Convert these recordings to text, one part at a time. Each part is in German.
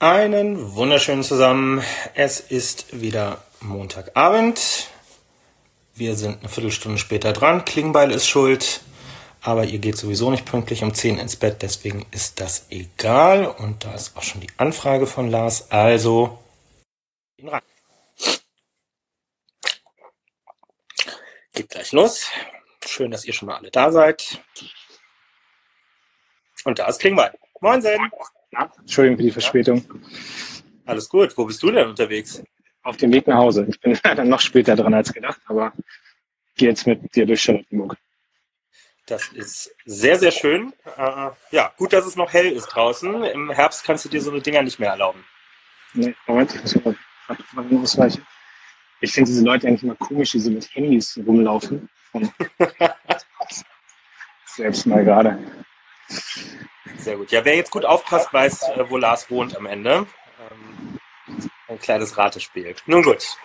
Einen wunderschönen zusammen. Es ist wieder Montagabend. Wir sind eine Viertelstunde später dran. Klingbeil ist schuld. Aber ihr geht sowieso nicht pünktlich um 10 ins Bett, deswegen ist das egal. Und da ist auch schon die Anfrage von Lars. Also, ihn ran. Geht gleich los. Schön, dass ihr schon mal alle da seid. Und da ist Klingbeil. Moin, Ja, Entschuldigung für die Verspätung. Alles gut. Wo bist du denn unterwegs? Auf dem Weg nach Hause. Ich bin dann noch später dran als gedacht, aber gehe jetzt mit dir durch Charlottenburg. Das ist sehr, sehr schön. Äh, ja, gut, dass es noch hell ist draußen. Im Herbst kannst du dir so eine Dinger nicht mehr erlauben. Nee, Moment, ich muss mal ausweichen. Ich finde diese Leute eigentlich immer komisch, die so mit Handys rumlaufen. Selbst mal gerade. Sehr gut. Ja, wer jetzt gut aufpasst, weiß, äh, wo Lars wohnt am Ende. Ähm, ein kleines Ratespiel. Nun gut.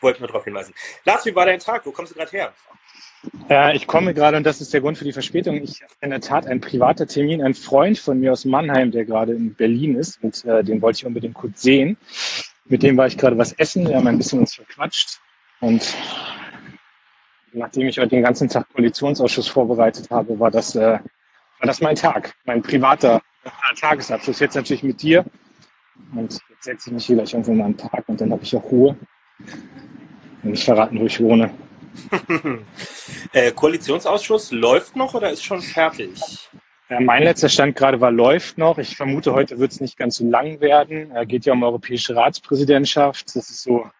Wollte nur darauf hinweisen. Lars, wie war dein Tag? Wo kommst du gerade her? Äh, ich komme gerade, und das ist der Grund für die Verspätung, ich habe in der Tat ein privater Termin, ein Freund von mir aus Mannheim, der gerade in Berlin ist, und äh, den wollte ich unbedingt kurz sehen. Mit dem war ich gerade was essen, wir haben ein bisschen uns verquatscht. Und nachdem ich heute den ganzen Tag Koalitionsausschuss vorbereitet habe, war das, äh, war das mein Tag, mein privater Tagesabschluss. Jetzt natürlich mit dir. Und jetzt setze ich mich wieder irgendwo mal einen Tag und dann habe ich auch Ruhe. Und ich verraten, wo ich wohne. äh, Koalitionsausschuss läuft noch oder ist schon fertig? Ja, mein letzter Stand gerade war, läuft noch. Ich vermute, heute wird es nicht ganz so lang werden. Es geht ja um europäische Ratspräsidentschaft. Das ist so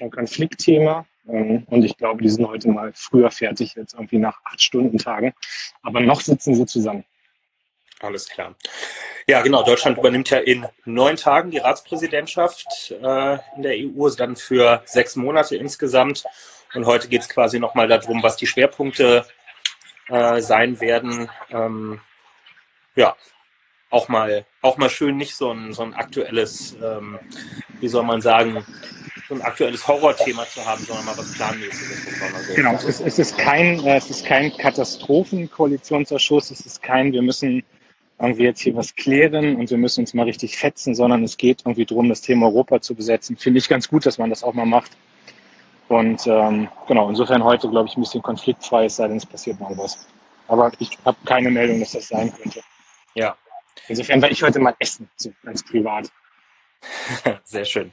ein Konfliktthema. Ähm, und ich glaube, die sind heute mal früher fertig, jetzt irgendwie nach acht Stunden Tagen. Aber noch sitzen sie zusammen. Alles klar. Ja, genau. Deutschland übernimmt ja in neun Tagen die Ratspräsidentschaft äh, in der EU, dann für sechs Monate insgesamt. Und heute geht es quasi nochmal darum, was die Schwerpunkte äh, sein werden. Ähm, ja, auch mal, auch mal schön nicht so ein, so ein aktuelles, ähm, wie soll man sagen, so ein aktuelles Horrorthema zu haben, sondern mal was Planmäßiges. Genau, es, es, ist kein, äh, es ist kein Katastrophenkoalitionsausschuss, es ist kein, wir müssen irgendwie jetzt hier was klären und wir müssen uns mal richtig fetzen, sondern es geht irgendwie darum, das Thema Europa zu besetzen. Finde ich ganz gut, dass man das auch mal macht. Und ähm, genau, insofern heute, glaube ich, ein bisschen konfliktfrei, es sei denn, es passiert mal was. Aber ich habe keine Meldung, dass das sein könnte. Ja. Insofern war ich heute mal essen, so ganz privat. Sehr schön.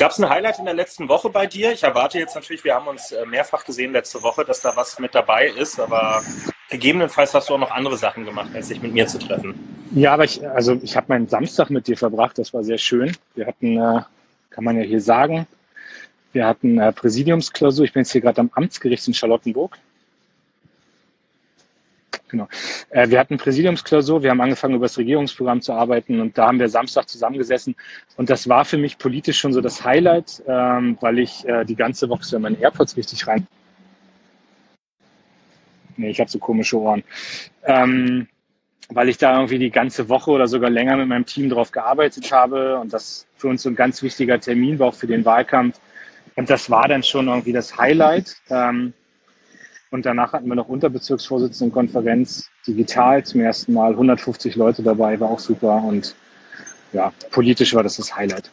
Gab es ein Highlight in der letzten Woche bei dir? Ich erwarte jetzt natürlich, wir haben uns äh, mehrfach gesehen letzte Woche, dass da was mit dabei ist, aber gegebenenfalls hast du auch noch andere Sachen gemacht, als sich mit mir zu treffen. Ja, aber ich, also ich habe meinen Samstag mit dir verbracht, das war sehr schön. Wir hatten, äh, kann man ja hier sagen, wir hatten äh, Präsidiumsklausur. Ich bin jetzt hier gerade am Amtsgericht in Charlottenburg. Genau. Äh, wir hatten Präsidiumsklausur, wir haben angefangen, über das Regierungsprogramm zu arbeiten und da haben wir Samstag zusammengesessen. Und das war für mich politisch schon so das Highlight, ähm, weil ich äh, die ganze Woche so in meine AirPods richtig rein. Nee, ich habe so komische Ohren. Ähm, weil ich da irgendwie die ganze Woche oder sogar länger mit meinem Team drauf gearbeitet habe und das für uns so ein ganz wichtiger Termin war, auch für den Wahlkampf. Und das war dann schon irgendwie das Highlight. Ähm, und danach hatten wir noch Unterbezirksvorsitzendenkonferenz digital zum ersten Mal. 150 Leute dabei, war auch super. Und ja, politisch war das das Highlight.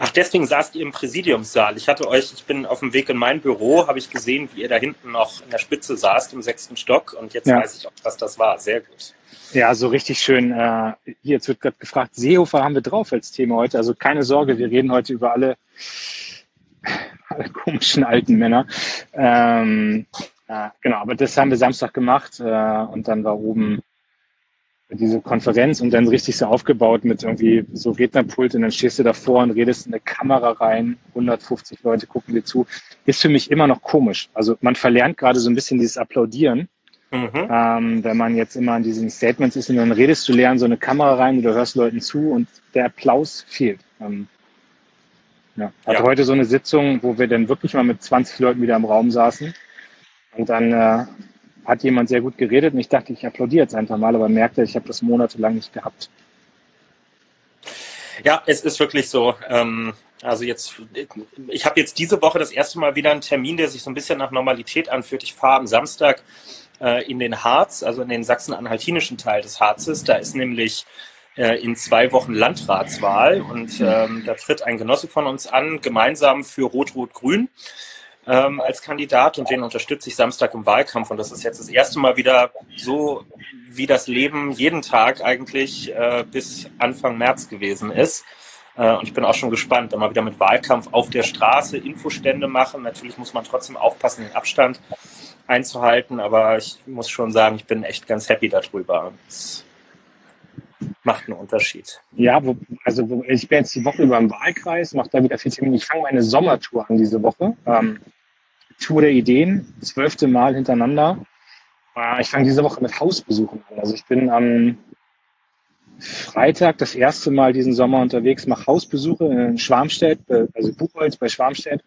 Ach, deswegen saßt ihr im Präsidiumssaal. Ich hatte euch, ich bin auf dem Weg in mein Büro, habe ich gesehen, wie ihr da hinten noch in der Spitze saßt, im sechsten Stock. Und jetzt ja. weiß ich auch, was das war. Sehr gut. Ja, so richtig schön. Äh, hier, jetzt wird gerade gefragt, Seehofer haben wir drauf als Thema heute. Also keine Sorge, wir reden heute über alle, alle komischen alten Männer. Ähm, ja, genau, aber das haben wir Samstag gemacht äh, und dann war oben diese Konferenz und dann richtig so aufgebaut mit irgendwie so Rednerpult und dann stehst du davor und redest in eine Kamera rein, 150 Leute gucken dir zu. Ist für mich immer noch komisch. Also man verlernt gerade so ein bisschen dieses Applaudieren. Mhm. Ähm, wenn man jetzt immer an diesen Statements ist und dann redest du lernen so eine Kamera rein und du hörst Leuten zu und der Applaus fehlt. Ähm, ja. Hatte ja. heute so eine Sitzung, wo wir dann wirklich mal mit 20 Leuten wieder im Raum saßen und dann äh, hat jemand sehr gut geredet und ich dachte, ich applaudiere jetzt einfach mal, aber merkte, ich habe das monatelang nicht gehabt. Ja, es ist wirklich so. Ähm, also jetzt, ich habe jetzt diese Woche das erste Mal wieder einen Termin, der sich so ein bisschen nach Normalität anfühlt. Ich fahre am Samstag äh, in den Harz, also in den sachsen-anhaltinischen Teil des Harzes. Da ist nämlich äh, in zwei Wochen Landratswahl und ähm, da tritt ein Genosse von uns an, gemeinsam für Rot-Rot-Grün ähm, als Kandidat und den unterstütze ich Samstag im Wahlkampf und das ist jetzt das erste Mal wieder so, wie das Leben jeden Tag eigentlich äh, bis Anfang März gewesen ist. Äh, und ich bin auch schon gespannt, immer wieder mit Wahlkampf auf der Straße Infostände machen. Natürlich muss man trotzdem aufpassen, den Abstand einzuhalten, aber ich muss schon sagen, ich bin echt ganz happy darüber. Es macht einen Unterschied. Ja, wo, also ich bin jetzt die Woche über im Wahlkreis, mache da wieder viel Termine. Ich fange meine Sommertour an diese Woche. Ähm, Tour der Ideen, zwölfte Mal hintereinander. Äh, ich fange diese Woche mit Hausbesuchen an. Also ich bin am Freitag das erste Mal diesen Sommer unterwegs, mache Hausbesuche in Schwarmstedt, also Buchholz bei Schwarmstedt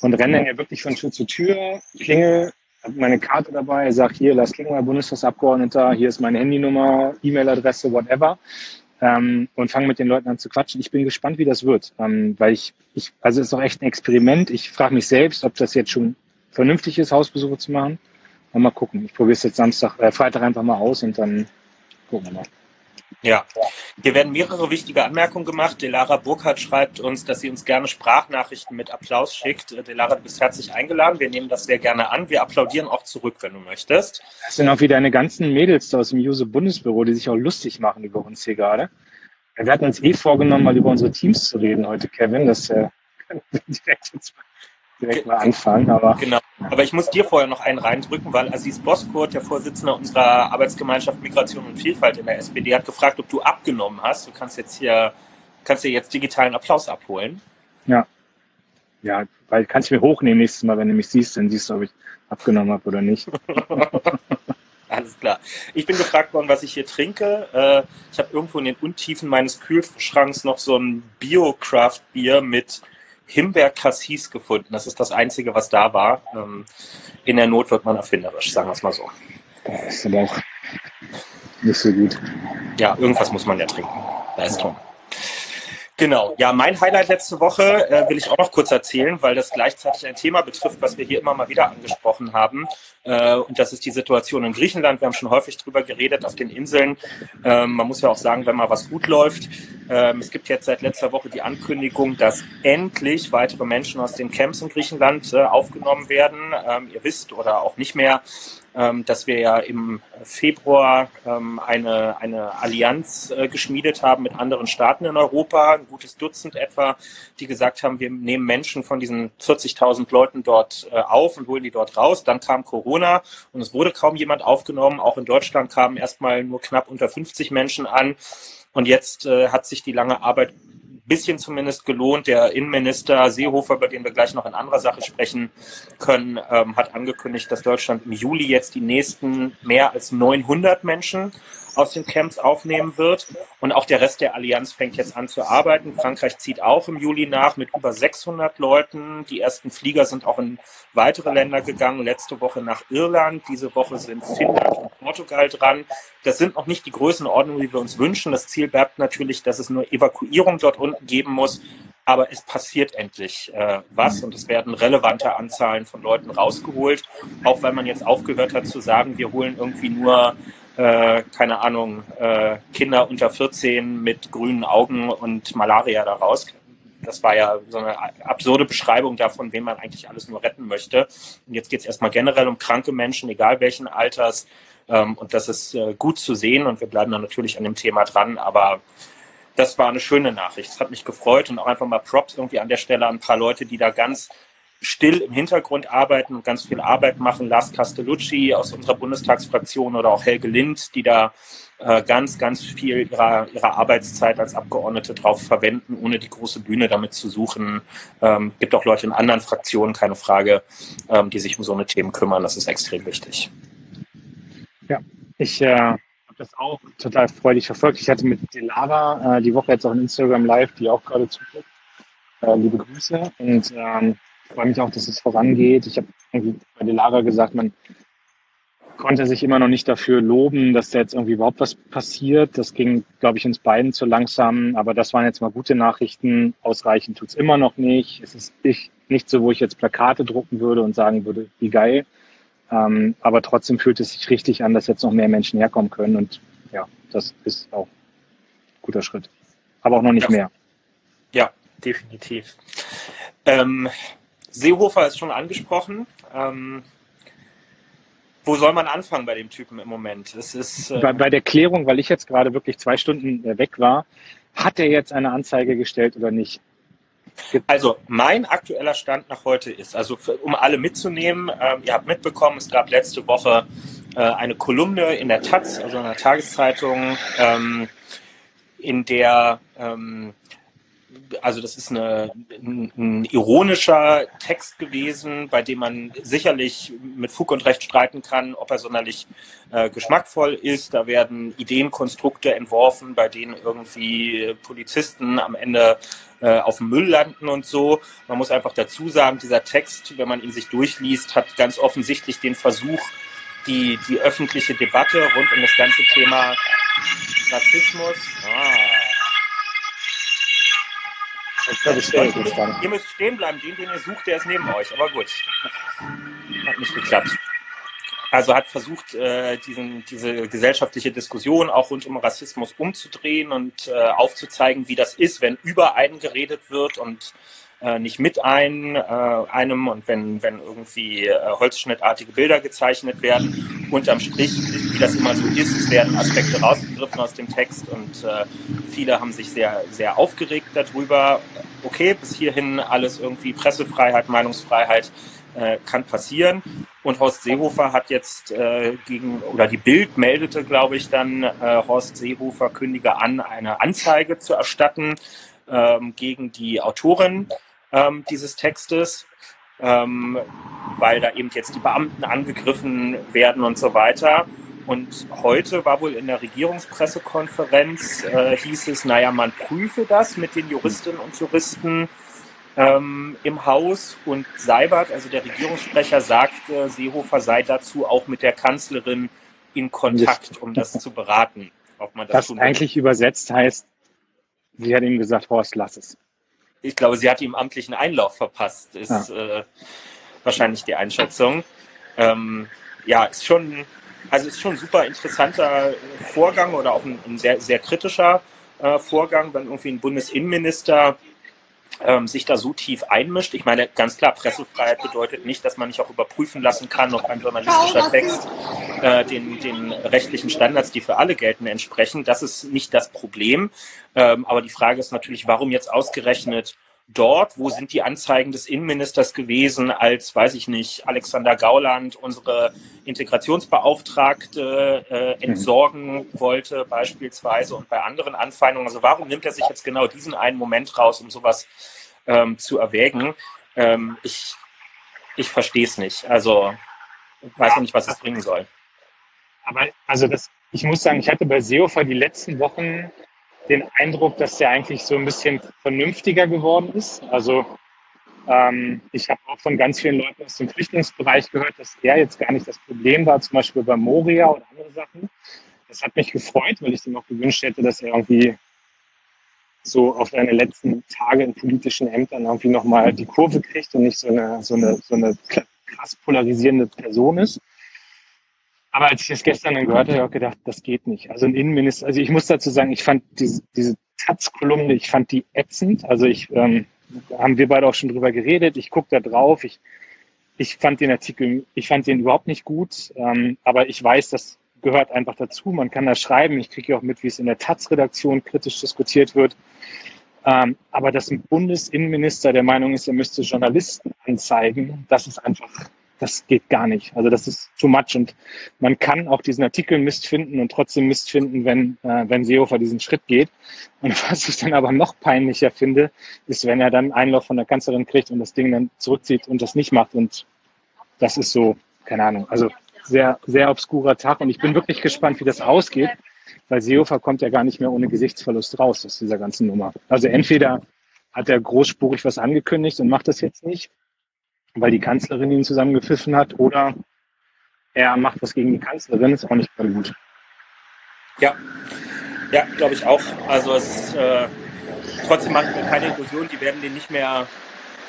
und renne dann ja wirklich von Tür zu Tür, klingel, habe meine Karte dabei, sage hier, Lars Klingel, Bundestagsabgeordneter, hier ist meine Handynummer, E-Mail-Adresse, whatever ähm, und fange mit den Leuten an zu quatschen. Ich bin gespannt, wie das wird, ähm, weil ich, ich, also es ist auch echt ein Experiment. Ich frage mich selbst, ob das jetzt schon vernünftig ist, Hausbesuche zu machen. mal gucken. Ich probiere es jetzt Samstag, äh, Freitag einfach mal aus und dann gucken wir mal. Ja, hier werden mehrere wichtige Anmerkungen gemacht. Delara Burkhardt schreibt uns, dass sie uns gerne Sprachnachrichten mit Applaus schickt. Delara, du bist herzlich eingeladen. Wir nehmen das sehr gerne an. Wir applaudieren auch zurück, wenn du möchtest. Das sind auch wieder deine ganzen Mädels aus dem Juse Bundesbüro, die sich auch lustig machen über uns hier gerade. Wir hatten uns eh vorgenommen, mal über unsere Teams zu reden heute, Kevin. Das äh, können wir direkt jetzt mal direkt mal anfangen. Aber genau. Aber ich muss dir vorher noch einen reindrücken, weil Aziz Boskurt, der Vorsitzende unserer Arbeitsgemeinschaft Migration und Vielfalt in der SPD, hat gefragt, ob du abgenommen hast. Du kannst jetzt hier, kannst dir jetzt digitalen Applaus abholen. Ja. Ja, weil kannst du mir hochnehmen nächstes Mal, wenn du mich siehst, dann siehst du, ob ich abgenommen habe oder nicht. Alles klar. Ich bin gefragt worden, was ich hier trinke. Äh, ich habe irgendwo in den Untiefen meines Kühlschranks noch so ein Bio-Craft-Bier mit Himbeer-Cassis gefunden. Das ist das Einzige, was da war. Ähm, in der Not wird man erfinderisch, sagen wir es mal so. Das ist aber auch nicht so gut. Ja, irgendwas muss man ja trinken. Leistung. Genau, ja, mein Highlight letzte Woche äh, will ich auch noch kurz erzählen, weil das gleichzeitig ein Thema betrifft, was wir hier immer mal wieder angesprochen haben. Äh, und das ist die Situation in Griechenland. Wir haben schon häufig drüber geredet auf den Inseln. Ähm, man muss ja auch sagen, wenn mal was gut läuft. Ähm, es gibt jetzt seit letzter Woche die Ankündigung, dass endlich weitere Menschen aus den Camps in Griechenland äh, aufgenommen werden. Ähm, ihr wisst oder auch nicht mehr, dass wir ja im Februar ähm, eine, eine Allianz äh, geschmiedet haben mit anderen Staaten in Europa, ein gutes Dutzend etwa, die gesagt haben, wir nehmen Menschen von diesen 40.000 Leuten dort äh, auf und holen die dort raus. Dann kam Corona und es wurde kaum jemand aufgenommen. Auch in Deutschland kamen erstmal nur knapp unter 50 Menschen an. Und jetzt äh, hat sich die lange Arbeit bisschen zumindest gelohnt. Der Innenminister Seehofer, über den wir gleich noch in anderer Sache sprechen können, ähm, hat angekündigt, dass Deutschland im Juli jetzt die nächsten mehr als 900 Menschen aus den Camps aufnehmen wird. Und auch der Rest der Allianz fängt jetzt an zu arbeiten. Frankreich zieht auch im Juli nach mit über 600 Leuten. Die ersten Flieger sind auch in weitere Länder gegangen. Letzte Woche nach Irland. Diese Woche sind Finnland und Portugal dran. Das sind noch nicht die Größenordnungen, die wir uns wünschen. Das Ziel bleibt natürlich, dass es nur Evakuierung dort unten geben muss. Aber es passiert endlich äh, was und es werden relevante Anzahlen von Leuten rausgeholt, auch weil man jetzt aufgehört hat zu sagen, wir holen irgendwie nur äh, keine Ahnung, äh, Kinder unter 14 mit grünen Augen und Malaria daraus. Das war ja so eine absurde Beschreibung davon, wen man eigentlich alles nur retten möchte. Und jetzt geht es erstmal generell um kranke Menschen, egal welchen Alters. Ähm, und das ist äh, gut zu sehen und wir bleiben dann natürlich an dem Thema dran. Aber das war eine schöne Nachricht. Es hat mich gefreut und auch einfach mal Props irgendwie an der Stelle an ein paar Leute, die da ganz still im Hintergrund arbeiten und ganz viel Arbeit machen. Lars Castellucci aus unserer Bundestagsfraktion oder auch Helge Lind, die da äh, ganz, ganz viel ihrer, ihrer Arbeitszeit als Abgeordnete drauf verwenden, ohne die große Bühne damit zu suchen. Ähm, gibt auch Leute in anderen Fraktionen, keine Frage, ähm, die sich um so eine Themen kümmern. Das ist extrem wichtig. Ja, ich äh, habe das auch total freudig verfolgt. Ich hatte mit Delara äh, die Woche jetzt auch ein Instagram Live, die auch gerade zuguckt. Äh, liebe Grüße. Und ähm, freue mich auch, dass es vorangeht. Ich habe bei der Lager gesagt, man konnte sich immer noch nicht dafür loben, dass da jetzt irgendwie überhaupt was passiert. Das ging, glaube ich, uns beiden zu langsam. Aber das waren jetzt mal gute Nachrichten. Ausreichend tut's immer noch nicht. Es ist nicht so, wo ich jetzt Plakate drucken würde und sagen würde, wie geil. Ähm, aber trotzdem fühlt es sich richtig an, dass jetzt noch mehr Menschen herkommen können. Und ja, das ist auch guter Schritt. Aber auch noch nicht ja. mehr. Ja, definitiv. Ähm, Seehofer ist schon angesprochen. Ähm, wo soll man anfangen bei dem Typen im Moment? Es ist, äh bei, bei, der Klärung, weil ich jetzt gerade wirklich zwei Stunden äh, weg war, hat er jetzt eine Anzeige gestellt oder nicht? Also mein aktueller Stand nach heute ist, also für, um alle mitzunehmen, ähm, ihr habt mitbekommen, es gab letzte Woche äh, eine Kolumne in der Taz, also in der Tageszeitung, ähm, in der ähm, also das ist eine, ein, ein, ironischer Text gewesen, bei dem man sicherlich mit Fug und Recht streiten kann, ob er sonderlich äh, geschmackvoll ist. Da werden Ideenkonstrukte entworfen, bei denen irgendwie Polizisten am Ende äh, auf dem Müll landen und so. Man muss einfach dazu sagen, dieser Text, wenn man ihn sich durchliest, hat ganz offensichtlich den Versuch, die, die öffentliche Debatte rund um das ganze Thema Rassismus. Ah, Ihr müsst stehen bleiben, den, den ihr sucht, der ist neben euch. Aber gut, hat nicht geklappt. Also hat versucht, äh, diesen, diese gesellschaftliche Diskussion auch rund um Rassismus umzudrehen und äh, aufzuzeigen, wie das ist, wenn über einen geredet wird und äh, nicht mit ein, äh, einem und wenn, wenn irgendwie äh, holzschnittartige Bilder gezeichnet werden. Unterm Strich, wie das immer so ist, es werden Aspekte rausgegriffen aus dem Text und äh, viele haben sich sehr, sehr aufgeregt darüber. Okay, bis hierhin alles irgendwie Pressefreiheit, Meinungsfreiheit äh, kann passieren. Und Horst Seehofer hat jetzt äh, gegen, oder die Bild meldete, glaube ich, dann, äh, Horst Seehofer kündige an, eine Anzeige zu erstatten ähm, gegen die Autorin ähm, dieses Textes, ähm, weil da eben jetzt die Beamten angegriffen werden und so weiter. Und heute war wohl in der Regierungspressekonferenz, äh, hieß es, naja, man prüfe das mit den Juristinnen und Juristen ähm, im Haus. Und Seibert, also der Regierungssprecher, sagte, Seehofer sei dazu auch mit der Kanzlerin in Kontakt, um das zu beraten. Ob man das, das eigentlich übersetzt heißt, sie hat ihm gesagt, Horst, lass es ich glaube, sie hat ihm amtlichen Einlauf verpasst, ist ja. äh, wahrscheinlich die Einschätzung. Ähm, ja, ist schon, also ist schon ein super interessanter Vorgang oder auch ein, ein sehr, sehr kritischer äh, Vorgang, wenn irgendwie ein Bundesinnenminister ähm, sich da so tief einmischt. Ich meine, ganz klar, Pressefreiheit bedeutet nicht, dass man nicht auch überprüfen lassen kann, ob ein journalistischer Text äh, den, den rechtlichen Standards, die für alle gelten, entsprechen. Das ist nicht das Problem. Ähm, aber die Frage ist natürlich, warum jetzt ausgerechnet dort? Wo sind die Anzeigen des Innenministers gewesen, als, weiß ich nicht, Alexander Gauland unsere Integrationsbeauftragte äh, entsorgen wollte, beispielsweise, und bei anderen Anfeindungen? Also warum nimmt er sich jetzt genau diesen einen Moment raus, um sowas ähm, zu erwägen? Ähm, ich ich verstehe es nicht. Also ich weiß noch nicht, was es bringen soll. Aber also das, ich muss sagen, ich hatte bei Seehofer die letzten Wochen den Eindruck, dass der eigentlich so ein bisschen vernünftiger geworden ist. Also ähm, ich habe auch von ganz vielen Leuten aus dem Flüchtlingsbereich gehört, dass er jetzt gar nicht das Problem war, zum Beispiel bei Moria oder andere Sachen. Das hat mich gefreut, weil ich ihm auch gewünscht hätte, dass er irgendwie so auf seine letzten Tage in politischen Ämtern irgendwie nochmal die Kurve kriegt und nicht so eine, so eine, so eine krass polarisierende Person ist. Aber als ich das gestern dann gehört habe, habe ich gedacht, das geht nicht. Also ein Innenminister, also ich muss dazu sagen, ich fand diese, diese Taz-Kolumne, ich fand die ätzend. Also ich, ähm, haben wir beide auch schon drüber geredet. Ich gucke da drauf. Ich, ich fand den Artikel, ich fand den überhaupt nicht gut. Ähm, aber ich weiß, das gehört einfach dazu. Man kann da schreiben. Ich kriege ja auch mit, wie es in der Taz-Redaktion kritisch diskutiert wird. Ähm, aber dass ein Bundesinnenminister der Meinung ist, er müsste Journalisten anzeigen, das ist einfach das geht gar nicht. Also das ist too much und man kann auch diesen Artikel Mist finden und trotzdem Mist finden, wenn, äh, wenn Seehofer diesen Schritt geht. Und was ich dann aber noch peinlicher finde, ist, wenn er dann Einlauf von der Kanzlerin kriegt und das Ding dann zurückzieht und das nicht macht. Und das ist so, keine Ahnung, also sehr, sehr obskurer Tag und ich bin wirklich gespannt, wie das ausgeht, weil Seehofer kommt ja gar nicht mehr ohne Gesichtsverlust raus aus dieser ganzen Nummer. Also entweder hat er großspurig was angekündigt und macht das jetzt nicht, weil die Kanzlerin ihn zusammengepfiffen hat, oder er macht was gegen die Kanzlerin, ist auch nicht mehr gut. Ja, ja, glaube ich auch. Also es äh, trotzdem mache ich mir keine Illusion, die werden den nicht mehr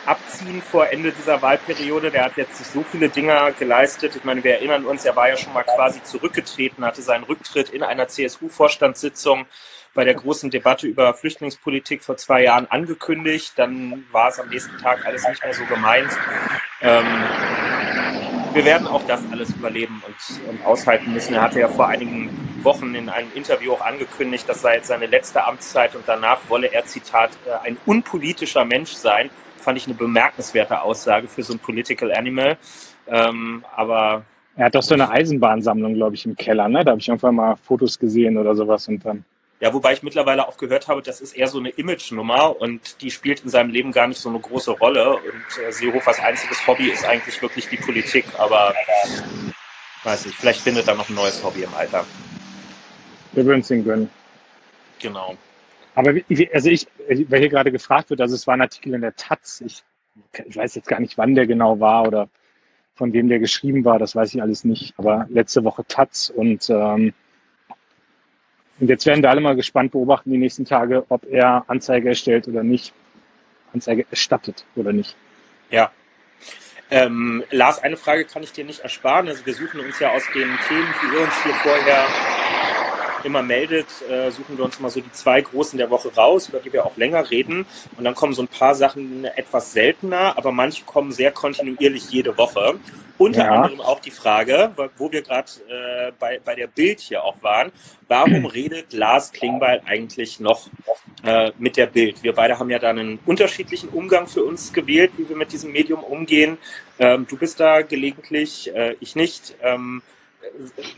abziehen vor Ende dieser Wahlperiode. Der hat jetzt so viele Dinge geleistet. Ich meine, wir erinnern uns, er war ja schon mal quasi zurückgetreten, hatte seinen Rücktritt in einer CSU-Vorstandssitzung bei der großen Debatte über Flüchtlingspolitik vor zwei Jahren angekündigt. Dann war es am nächsten Tag alles nicht mehr so gemeint. Ähm, wir werden auch das alles überleben und, und, aushalten müssen. Er hatte ja vor einigen Wochen in einem Interview auch angekündigt, das sei jetzt seine letzte Amtszeit und danach wolle er, Zitat, äh, ein unpolitischer Mensch sein. Fand ich eine bemerkenswerte Aussage für so ein Political Animal. Ähm, aber er hat doch so eine Eisenbahnsammlung, glaube ich, im Keller, ne? Da habe ich irgendwann mal Fotos gesehen oder sowas und dann. Ja, wobei ich mittlerweile auch gehört habe, das ist eher so eine Image-Nummer und die spielt in seinem Leben gar nicht so eine große Rolle. Und äh, Seehofers einziges Hobby ist eigentlich wirklich die Politik, aber weiß nicht, vielleicht findet er noch ein neues Hobby im Alter. Wir würden es ihm gönnen. Genau. Aber also ich, weil hier gerade gefragt wird, also es war ein Artikel in der Taz, ich, ich weiß jetzt gar nicht, wann der genau war oder von wem der geschrieben war, das weiß ich alles nicht, aber letzte Woche Taz und ähm, und jetzt werden wir alle mal gespannt beobachten die nächsten Tage, ob er Anzeige erstellt oder nicht. Anzeige erstattet oder nicht. Ja. Ähm, Lars, eine Frage kann ich dir nicht ersparen. Also wir suchen uns ja aus den Themen, die ihr uns hier vorher immer meldet, äh, suchen wir uns mal so die zwei großen der Woche raus, über die wir auch länger reden. Und dann kommen so ein paar Sachen etwas seltener, aber manche kommen sehr kontinuierlich jede Woche. Unter ja. anderem auch die Frage, wo wir gerade äh, bei, bei der Bild hier auch waren, warum redet Lars Klingbeil eigentlich noch äh, mit der Bild? Wir beide haben ja da einen unterschiedlichen Umgang für uns gewählt, wie wir mit diesem Medium umgehen. Ähm, du bist da gelegentlich, äh, ich nicht. Ähm,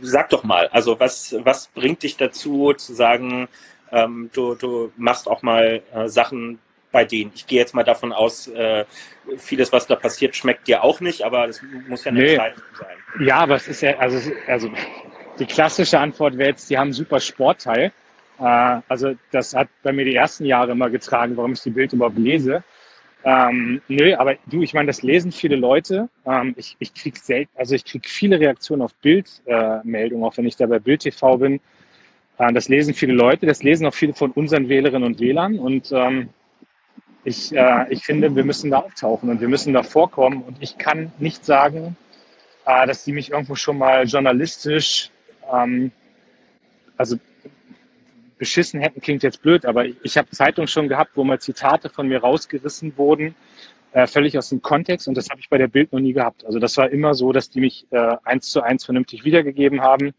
sag doch mal, also was, was bringt dich dazu zu sagen, ähm, du, du machst auch mal äh, Sachen bei denen. Ich gehe jetzt mal davon aus, äh, vieles, was da passiert, schmeckt dir auch nicht, aber das muss ja eine nee. Entscheidung sein. Ja, aber es ist ja, also, also die klassische Antwort wäre jetzt, die haben einen super Sportteil. Äh, also das hat bei mir die ersten Jahre immer getragen, warum ich die Bild überhaupt lese. Ähm, nö, aber du, ich meine, das lesen viele Leute. Ähm, ich ich kriege selten, also ich kriege viele Reaktionen auf Bildmeldungen, äh, auch wenn ich da bei Bild TV bin. Äh, das lesen viele Leute, das lesen auch viele von unseren Wählerinnen und Wählern. Und ähm, ich, äh, ich finde, wir müssen da auftauchen und wir müssen da vorkommen. Und ich kann nicht sagen, äh, dass die mich irgendwo schon mal journalistisch, ähm, also beschissen hätten, klingt jetzt blöd, aber ich habe Zeitungen schon gehabt, wo mal Zitate von mir rausgerissen wurden, äh, völlig aus dem Kontext. Und das habe ich bei der Bild noch nie gehabt. Also das war immer so, dass die mich äh, eins zu eins vernünftig wiedergegeben haben.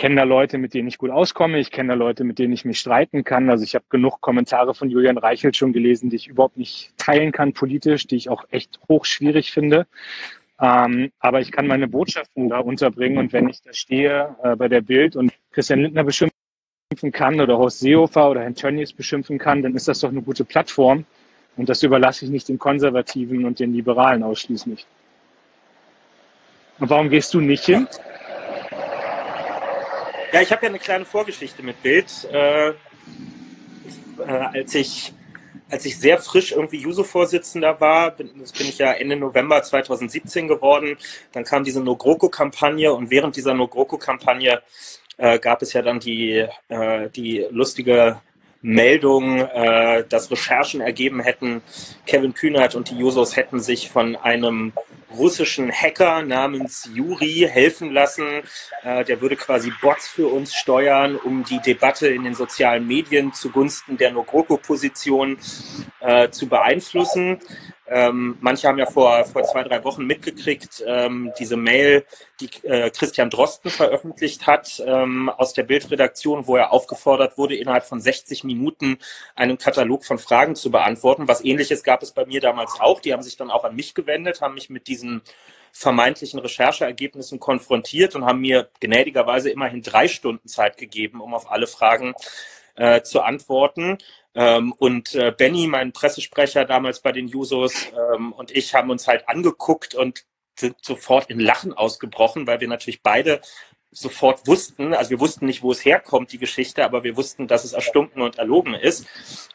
Ich kenne da Leute, mit denen ich gut auskomme. Ich kenne da Leute, mit denen ich mich streiten kann. Also ich habe genug Kommentare von Julian Reichelt schon gelesen, die ich überhaupt nicht teilen kann politisch, die ich auch echt hochschwierig finde. Ähm, aber ich kann meine Botschaften da unterbringen und wenn ich da stehe äh, bei der Bild und Christian Lindner beschimpfen kann oder Horst Seehofer oder Herrn Tönnies beschimpfen kann, dann ist das doch eine gute Plattform. Und das überlasse ich nicht den Konservativen und den Liberalen ausschließlich. Und warum gehst du nicht hin? Ja, ich habe ja eine kleine Vorgeschichte mit Bild. Äh, äh, als ich als ich sehr frisch irgendwie Juso-Vorsitzender war, bin, das bin ich ja Ende November 2017 geworden, dann kam diese No-GroKo-Kampagne und während dieser No-GroKo-Kampagne äh, gab es ja dann die, äh, die lustige Meldung, äh, dass Recherchen ergeben hätten, Kevin Kühnert und die Jusos hätten sich von einem russischen Hacker namens Juri helfen lassen. Äh, der würde quasi Bots für uns steuern, um die Debatte in den sozialen Medien zugunsten der Nogroko-Position äh, zu beeinflussen. Ähm, manche haben ja vor, vor zwei, drei Wochen mitgekriegt, ähm, diese Mail, die äh, Christian Drosten veröffentlicht hat ähm, aus der Bildredaktion, wo er aufgefordert wurde, innerhalb von 60 Minuten einen Katalog von Fragen zu beantworten. Was ähnliches gab es bei mir damals auch. Die haben sich dann auch an mich gewendet, haben mich mit diesen vermeintlichen Rechercheergebnissen konfrontiert und haben mir gnädigerweise immerhin drei Stunden Zeit gegeben, um auf alle Fragen äh, zu antworten. Ähm, und äh, Benny, mein Pressesprecher damals bei den Jusos ähm, und ich haben uns halt angeguckt und sind sofort in Lachen ausgebrochen, weil wir natürlich beide sofort wussten, also wir wussten nicht, wo es herkommt, die Geschichte, aber wir wussten, dass es erstunken und erlogen ist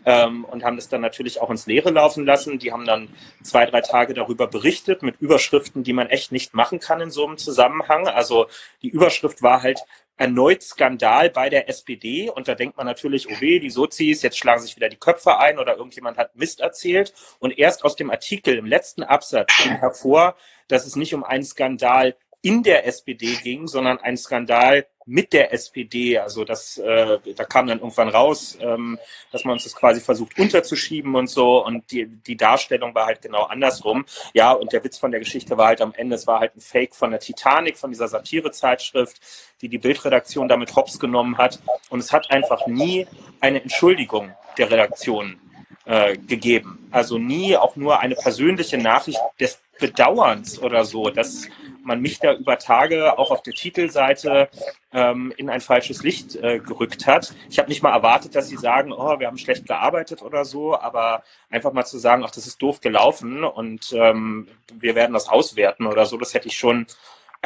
ähm, und haben es dann natürlich auch ins Leere laufen lassen. Die haben dann zwei, drei Tage darüber berichtet mit Überschriften, die man echt nicht machen kann in so einem Zusammenhang. Also die Überschrift war halt erneut Skandal bei der SPD und da denkt man natürlich, oh weh, die Sozis, jetzt schlagen sich wieder die Köpfe ein oder irgendjemand hat Mist erzählt und erst aus dem Artikel im letzten Absatz ging hervor, dass es nicht um einen Skandal in der SPD ging, sondern ein Skandal mit der SPD. Also das, äh, da kam dann irgendwann raus, ähm, dass man uns das quasi versucht unterzuschieben und so. Und die, die Darstellung war halt genau andersrum. Ja, und der Witz von der Geschichte war halt am Ende, es war halt ein Fake von der Titanic, von dieser Satirezeitschrift, die die Bildredaktion damit hops genommen hat. Und es hat einfach nie eine Entschuldigung der Redaktion äh, gegeben. Also nie auch nur eine persönliche Nachricht des Bedauerns oder so, dass man mich da über Tage auch auf der Titelseite ähm, in ein falsches Licht äh, gerückt hat. Ich habe nicht mal erwartet, dass sie sagen, oh, wir haben schlecht gearbeitet oder so, aber einfach mal zu sagen, ach, das ist doof gelaufen und ähm, wir werden das auswerten oder so, das hätte ich schon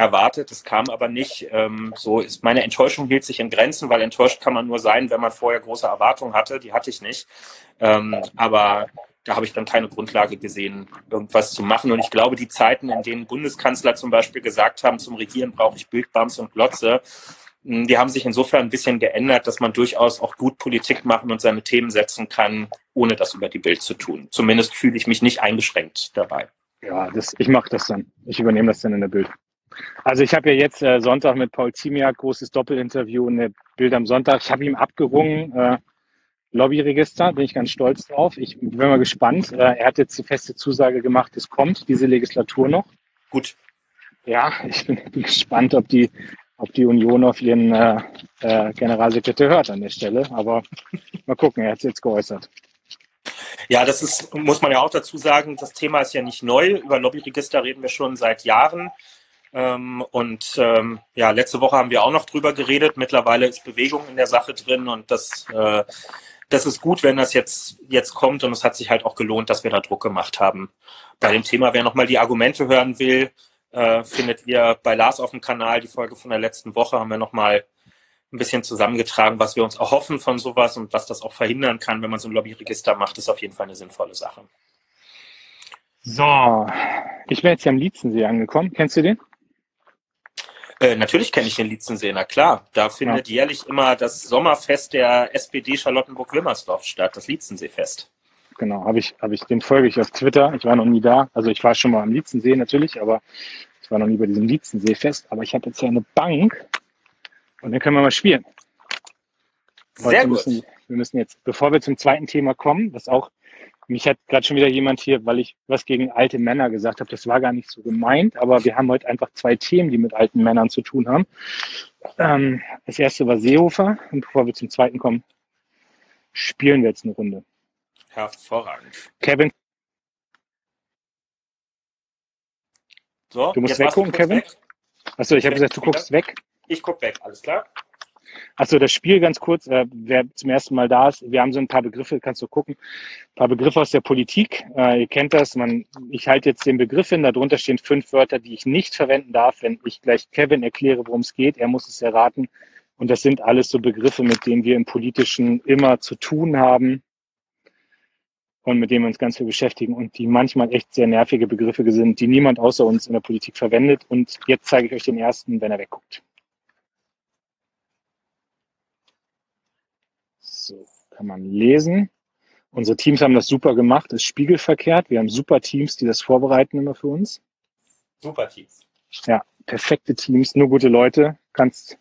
erwartet. Das kam aber nicht. Ähm, so ist meine Enttäuschung hielt sich in Grenzen, weil enttäuscht kann man nur sein, wenn man vorher große Erwartungen hatte. Die hatte ich nicht. Ähm, aber da habe ich dann keine Grundlage gesehen, irgendwas zu machen. Und ich glaube, die Zeiten, in denen Bundeskanzler zum Beispiel gesagt haben, zum Regieren brauche ich Bildbams und Glotze, hm, die haben sich insofern ein bisschen geändert, dass man durchaus auch gut Politik machen und seine Themen setzen kann, ohne das über die Bild zu tun. Zumindest fühle ich mich nicht eingeschränkt dabei. Ja, das, ich mache das dann. Ich übernehme das dann in der Bild. Also ich habe ja jetzt äh, Sonntag mit Paul Ziemiak großes Doppelinterview in der Bild am Sonntag. Ich habe ihm abgerungen, äh, Lobbyregister, bin ich ganz stolz drauf. Ich bin mal gespannt. Äh, er hat jetzt die feste Zusage gemacht, es kommt diese Legislatur noch. Gut. Ja, ich bin, bin gespannt, ob die, ob die Union auf ihren äh, äh, Generalsekretär hört an der Stelle. Aber mal gucken, er hat es jetzt geäußert. Ja, das ist, muss man ja auch dazu sagen, das Thema ist ja nicht neu. Über Lobbyregister reden wir schon seit Jahren. Ähm, und ähm, ja, letzte Woche haben wir auch noch drüber geredet. Mittlerweile ist Bewegung in der Sache drin und das äh, das ist gut, wenn das jetzt, jetzt kommt und es hat sich halt auch gelohnt, dass wir da Druck gemacht haben. Bei dem Thema, wer nochmal die Argumente hören will, äh, findet ihr bei Lars auf dem Kanal die Folge von der letzten Woche, haben wir nochmal ein bisschen zusammengetragen, was wir uns erhoffen von sowas und was das auch verhindern kann, wenn man so ein Lobbyregister macht, ist auf jeden Fall eine sinnvolle Sache. So, ich bin jetzt hier am Lietzensee angekommen. Kennst du den? Äh, natürlich kenne ich den Lietzensee, na klar. Da findet ja. jährlich immer das Sommerfest der SPD Charlottenburg-Wilmersdorf statt, das Lietzenseefest. Genau, habe ich, habe ich, den folge ich auf Twitter. Ich war noch nie da. Also ich war schon mal am Lietzensee natürlich, aber ich war noch nie bei diesem Lietzenseefest. Aber ich habe jetzt hier eine Bank und dann können wir mal spielen. Sehr gut. Müssen, wir müssen jetzt, bevor wir zum zweiten Thema kommen, was auch mich hat gerade schon wieder jemand hier, weil ich was gegen alte Männer gesagt habe. Das war gar nicht so gemeint, aber wir haben heute einfach zwei Themen, die mit alten Männern zu tun haben. Ähm, das erste war Seehofer und bevor wir zum zweiten kommen, spielen wir jetzt eine Runde. Hervorragend. Kevin. So, du musst weggucken, Kevin. Weg. Achso, ich habe gesagt, du guckst weg. Ich guck weg, alles klar. Achso, das Spiel ganz kurz, äh, wer zum ersten Mal da ist, wir haben so ein paar Begriffe, kannst du gucken, ein paar Begriffe aus der Politik. Äh, ihr kennt das, man, ich halte jetzt den Begriff hin, darunter stehen fünf Wörter, die ich nicht verwenden darf, wenn ich gleich Kevin erkläre, worum es geht. Er muss es erraten. Und das sind alles so Begriffe, mit denen wir im Politischen immer zu tun haben und mit denen wir uns ganz viel beschäftigen und die manchmal echt sehr nervige Begriffe sind, die niemand außer uns in der Politik verwendet. Und jetzt zeige ich euch den ersten, wenn er wegguckt. So, kann man lesen. Unsere Teams haben das super gemacht, ist spiegelverkehrt. Wir haben super Teams, die das vorbereiten immer für uns. Super Teams. Ja, perfekte Teams, nur gute Leute. Kannst,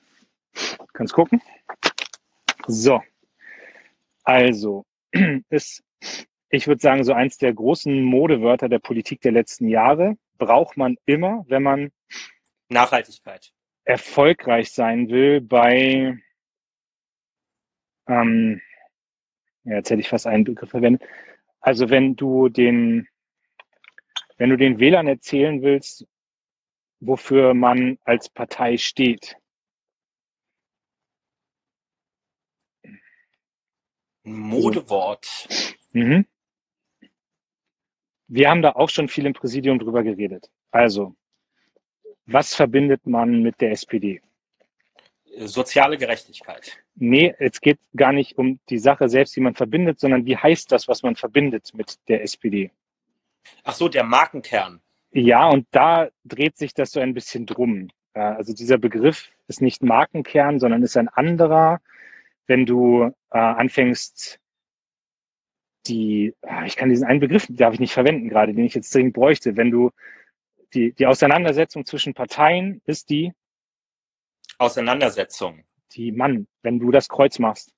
kannst gucken. So. Also, ist, ich würde sagen, so eins der großen Modewörter der Politik der letzten Jahre. Braucht man immer, wenn man Nachhaltigkeit erfolgreich sein will bei ähm, ja, jetzt hätte ich fast einen Begriff verwendet. Also wenn du den, wenn du den Wählern erzählen willst, wofür man als Partei steht. Modewort. Mhm. Wir haben da auch schon viel im Präsidium drüber geredet. Also, was verbindet man mit der SPD? Soziale Gerechtigkeit. Nee, es geht gar nicht um die Sache selbst, die man verbindet, sondern wie heißt das, was man verbindet mit der SPD? Ach so, der Markenkern. Ja, und da dreht sich das so ein bisschen drum. Also dieser Begriff ist nicht Markenkern, sondern ist ein anderer. Wenn du äh, anfängst, die, ah, ich kann diesen einen Begriff, darf ich nicht verwenden gerade, den ich jetzt dringend bräuchte. Wenn du die, die Auseinandersetzung zwischen Parteien ist die Auseinandersetzung. Die Mann, wenn du das Kreuz machst.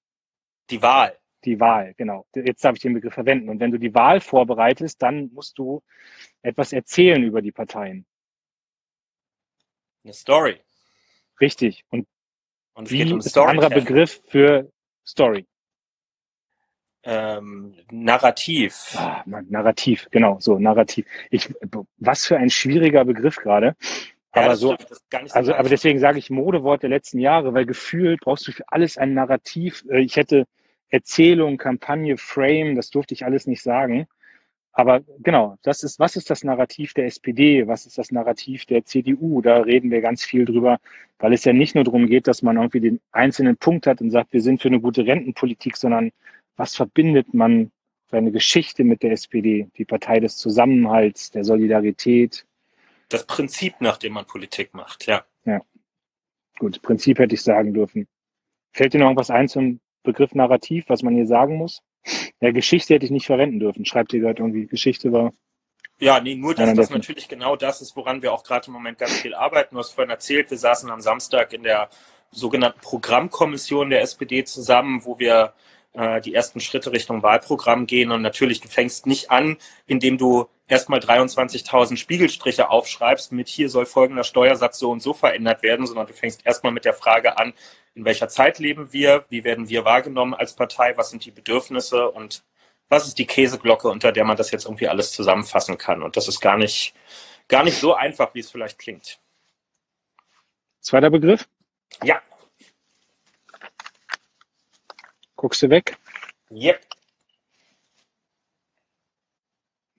Die Wahl. Die Wahl, genau. Jetzt darf ich den Begriff verwenden. Und wenn du die Wahl vorbereitest, dann musst du etwas erzählen über die Parteien. Eine Story. Richtig. Und, Und es wie geht um ist ein anderer. Begriff für Story? Ähm, Narrativ. Ah, Mann, Narrativ, genau, so, Narrativ. Ich, was für ein schwieriger Begriff gerade. Ja, Aber so, stimmt, also, aber deswegen sage ich Modewort der letzten Jahre, weil gefühlt brauchst du für alles ein Narrativ. Äh, Ich hätte Erzählung, Kampagne, Frame, das durfte ich alles nicht sagen. Aber genau, das ist, was ist das Narrativ der SPD? Was ist das Narrativ der CDU? Da reden wir ganz viel drüber, weil es ja nicht nur darum geht, dass man irgendwie den einzelnen Punkt hat und sagt, wir sind für eine gute Rentenpolitik, sondern was verbindet man für eine Geschichte mit der SPD? Die Partei des Zusammenhalts, der Solidarität. Das Prinzip, nach dem man Politik macht, ja. Gut, Prinzip hätte ich sagen dürfen. Fällt dir noch irgendwas ein zum Begriff Narrativ, was man hier sagen muss? Ja, Geschichte hätte ich nicht verwenden dürfen. Schreibt ihr gerade irgendwie, Geschichte war. Ja, nee, nur, dass Ja, das natürlich genau das ist, woran wir auch gerade im Moment ganz viel arbeiten. Du hast vorhin erzählt, wir saßen am Samstag in der sogenannten Programmkommission der SPD zusammen, wo wir äh, die ersten Schritte Richtung Wahlprogramm gehen. Und natürlich, du fängst nicht an, indem du erstmal 23.000 Spiegelstriche aufschreibst, mit hier soll folgender Steuersatz so und so verändert werden, sondern du fängst erstmal mit der Frage an, in welcher Zeit leben wir, wie werden wir wahrgenommen als Partei, was sind die Bedürfnisse und was ist die Käseglocke, unter der man das jetzt irgendwie alles zusammenfassen kann. Und das ist gar nicht, gar nicht so einfach, wie es vielleicht klingt. Zweiter Begriff? Ja, Guckst du weg? yep.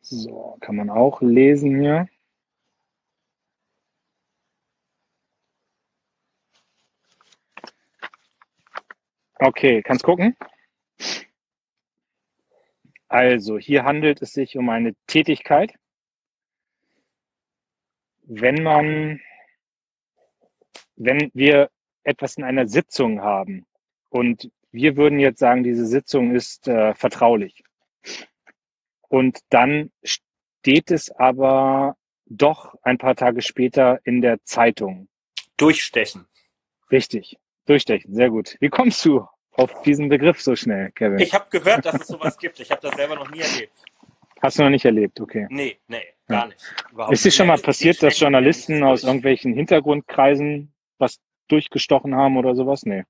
So, kann man auch lesen hier. Okay, kannst gucken. Also, hier handelt es sich um eine Tätigkeit. Wenn man, wenn wir etwas in einer Sitzung haben und wir würden jetzt sagen, diese Sitzung ist äh, vertraulich. Und dann steht es aber doch ein paar Tage später in der Zeitung. Durchstechen. Richtig. Durchstechen. Sehr gut. Wie kommst du auf diesen Begriff so schnell, Kevin? Ich habe gehört, dass es sowas gibt. Ich habe das selber noch nie erlebt. Hast du noch nicht erlebt, okay. Nee, nee, gar nicht. Überhaupt Ist dir nicht. schon mal passiert, dass Journalisten ist aus irgendwelchen Hintergrundkreisen was durchgestochen haben oder sowas? Nee.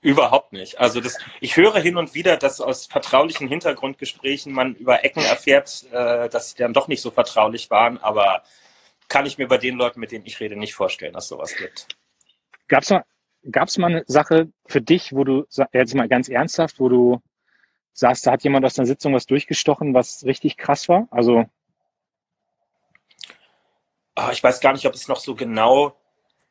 Überhaupt nicht. Also das, ich höre hin und wieder, dass aus vertraulichen Hintergrundgesprächen man über Ecken erfährt, äh, dass die dann doch nicht so vertraulich waren, aber kann ich mir bei den Leuten, mit denen ich rede, nicht vorstellen, dass sowas gibt. Gab's mal, gab's mal eine Sache für dich, wo du, jetzt mal ganz ernsthaft, wo du sagst, da hat jemand aus einer Sitzung was durchgestochen, was richtig krass war? Also, Ah, Ich weiß gar nicht, ob es noch so genau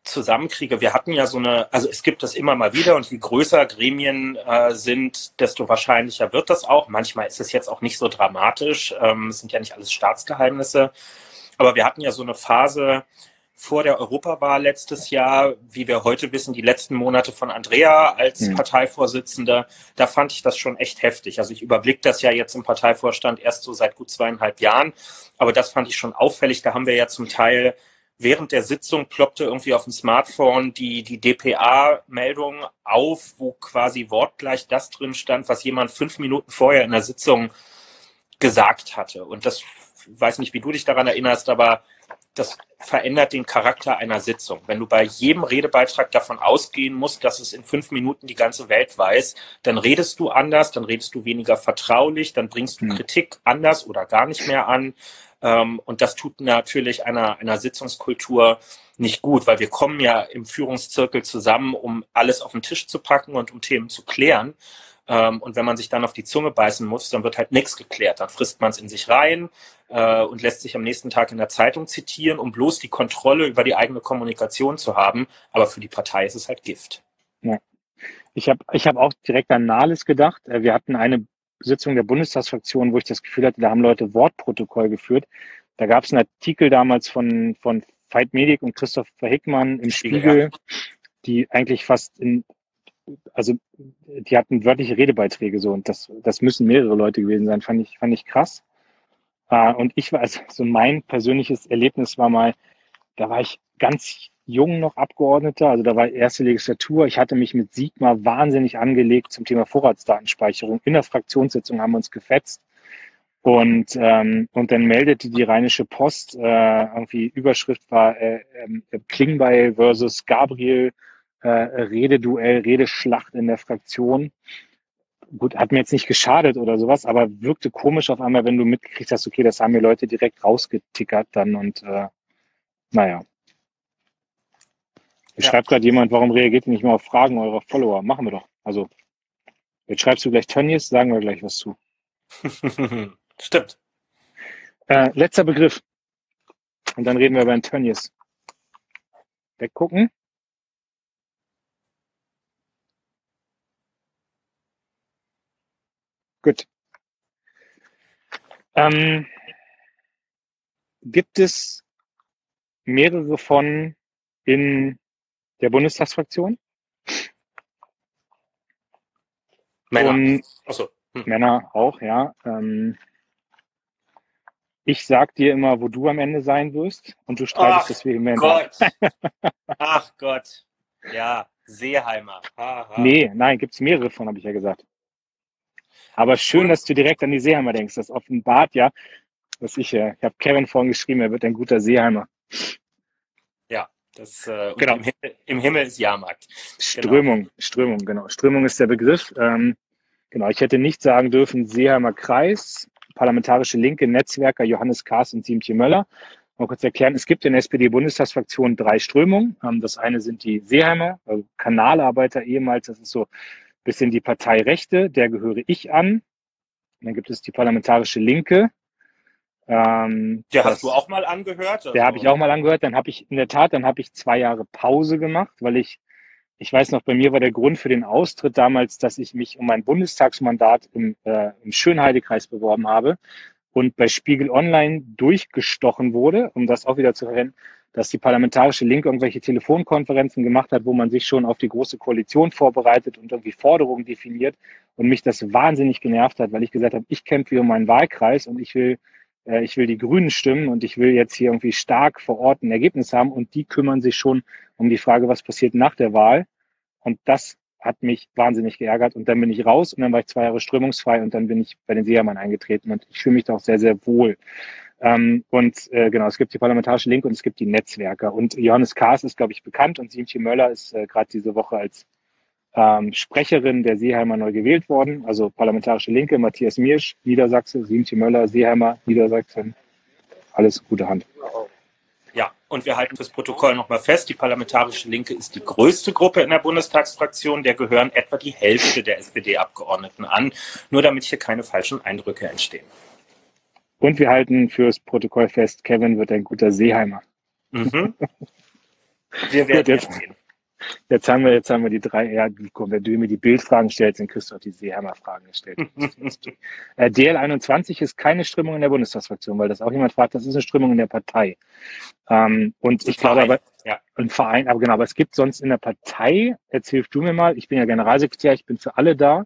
zusammenkriege. Wir hatten ja so eine, also es gibt das immer mal wieder und je größer Gremien äh, sind, desto wahrscheinlicher wird das auch. Manchmal ist es jetzt auch nicht so dramatisch. Ähm, es sind ja nicht alles Staatsgeheimnisse. Aber wir hatten ja so eine Phase vor der Europawahl letztes Jahr, wie wir heute wissen, die letzten Monate von Andrea als Hm. Parteivorsitzender. Da fand ich das schon echt heftig. Also ich überblicke das ja jetzt im Parteivorstand erst so seit gut zweieinhalb Jahren. Aber das fand ich schon auffällig. Da haben wir ja zum Teil während der Sitzung ploppte irgendwie auf dem Smartphone die, die DPA-Meldung auf, wo quasi wortgleich das drin stand, was jemand fünf Minuten vorher in der Sitzung gesagt hatte. Und das weiß nicht, wie du dich daran erinnerst, aber das verändert den Charakter einer Sitzung. Wenn du bei jedem Redebeitrag davon ausgehen musst, dass es in fünf Minuten die ganze Welt weiß, dann redest du anders, dann redest du weniger vertraulich, dann bringst du Hm. Kritik anders oder gar nicht mehr an. Ähm, Und das tut natürlich einer, einer Sitzungskultur nicht gut, weil wir kommen ja im Führungszirkel zusammen, um alles auf den Tisch zu packen und um Themen zu klären. Ähm, Und wenn man sich dann auf die Zunge beißen muss, dann wird halt nichts geklärt. Dann frisst man es in sich rein äh, und lässt sich am nächsten Tag in der Zeitung zitieren, um bloß die Kontrolle über die eigene Kommunikation zu haben. Aber für die Partei ist es halt Gift. ich habe ich hab auch direkt an Nahles gedacht. Äh, Wir hatten eine Sitzung der Bundestagsfraktion, wo ich das Gefühl hatte, da haben Leute Wortprotokoll geführt. Da gab es einen Artikel damals von, von Veit Medik und Christopher Hickmann im Spiegel, Spiegel, die eigentlich fast in, also die hatten wörtliche Redebeiträge so und das, das müssen mehrere Leute gewesen sein, fand ich, fand ich krass. Äh, und ich war, also so mein persönliches Erlebnis war mal, da war ich ganz jung noch Abgeordneter, also da war erste Legislatur. Ich hatte mich mit Sigmar wahnsinnig angelegt zum Thema Vorratsdatenspeicherung. In der Fraktionssitzung haben wir uns gefetzt. Und, ähm, und dann meldete die Rheinische Post, äh, irgendwie Überschrift war äh, äh, Klingbeil versus Gabriel, äh, Rededuell, Redeschlacht in der Fraktion. Gut, hat mir jetzt nicht geschadet oder sowas, aber wirkte komisch auf einmal, wenn du mitgekriegt hast, okay, das haben mir Leute direkt rausgetickert dann und äh, naja. Hier ja. schreibt gerade jemand, warum reagiert ihr nicht mehr auf Fragen eurer Follower? Machen wir doch. Also, jetzt schreibst du gleich Tönnies, sagen wir gleich was zu. Stimmt. Äh, letzter Begriff. Und dann reden wir über ein Tönnies. Weggucken. Gut. Ähm, gibt es mehrere von in der Bundestagsfraktion? Männer. Und, Achso. Hm. Männer auch, ja. Ähm, ich sag dir immer, wo du am Ende sein wirst und du streitest Ach das vehement. Gott. Ach Gott. Ja, Seeheimer. Ha, ha. Nee, nein, gibt's mehrere von, habe ich ja gesagt. Aber schön, dass du direkt an die Seeheimer denkst. Das offenbart ja, was ich, äh, ich habe Kevin vorhin geschrieben, er wird ein guter Seeheimer. Das äh, genau. Im Himmel, im, Himmel, ist Jahrmarkt. Strömung, genau. Strömung, genau. Strömung ist der Begriff. Ähm, genau, ich hätte nicht sagen dürfen Seeheimer Kreis, parlamentarische Linke, Netzwerker Johannes Kaas und Siemtje Möller. Mal kurz erklären, es gibt in der SPD-Bundestagsfraktion drei Strömungen. Ähm, das eine sind die Seeheimer, also Kanalarbeiter ehemals, das ist so bisschen die Partei Rechte, der gehöre ich an. dann gibt es die Parlamentarische Linke. Ähm, der hast du auch mal angehört? Also, der habe ich auch mal angehört. Dann habe ich in der Tat, dann habe ich zwei Jahre Pause gemacht, weil ich, ich weiß noch, bei mir war der Grund für den Austritt damals, dass ich mich um ein Bundestagsmandat im, äh, im Schönheidekreis beworben habe und bei Spiegel Online durchgestochen wurde, um das auch wieder zu verwenden, dass die Parlamentarische Linke irgendwelche Telefonkonferenzen gemacht hat, wo man sich schon auf die große Koalition vorbereitet und irgendwie Forderungen definiert und mich das wahnsinnig genervt hat, weil ich gesagt habe, ich kämpfe um meinen Wahlkreis und ich will, äh, ich will die Grünen stimmen und ich will jetzt hier irgendwie stark vor Ort ein Ergebnis haben und die kümmern sich schon um die Frage, was passiert nach der Wahl. Und das hat mich wahnsinnig geärgert und dann bin ich raus und dann war ich zwei Jahre strömungsfrei und dann bin ich bei den Sehermann eingetreten und ich fühle mich da auch sehr, sehr wohl. Ähm, und äh, genau, es gibt die Parlamentarische Linke und es gibt die Netzwerker. Und Johannes Kaas ist, glaube ich, bekannt und Siemtje Möller ist äh, gerade diese Woche als ähm, Sprecherin der Seeheimer neu gewählt worden. Also Parlamentarische Linke, Matthias Miersch, Niedersachse, Siemtje Möller, Seeheimer, Niedersachsen. Alles gute Hand. Ja, und wir halten fürs Protokoll nochmal fest, die Parlamentarische Linke ist die größte Gruppe in der Bundestagsfraktion. Der gehören etwa die Hälfte der SPD-Abgeordneten an. Nur damit hier keine falschen Eindrücke entstehen. Und wir halten fürs Protokoll fest, Kevin wird ein guter Seeheimer. Mhm. Wir werden Gut, jetzt, sehen. Jetzt haben wir, jetzt haben wir die drei, ja, wenn du mir die Bildfragen stellst, dann kriegst du auch die Seeheimer-Fragen gestellt. äh, DL21 ist keine Strömung in der Bundestagsfraktion, weil das auch jemand fragt, das ist eine Strömung in der Partei. Ähm, und ich glaube aber, ja. ein Verein, aber genau, aber es gibt sonst in der Partei, jetzt hilf du mir mal, ich bin ja Generalsekretär, ich bin für alle da.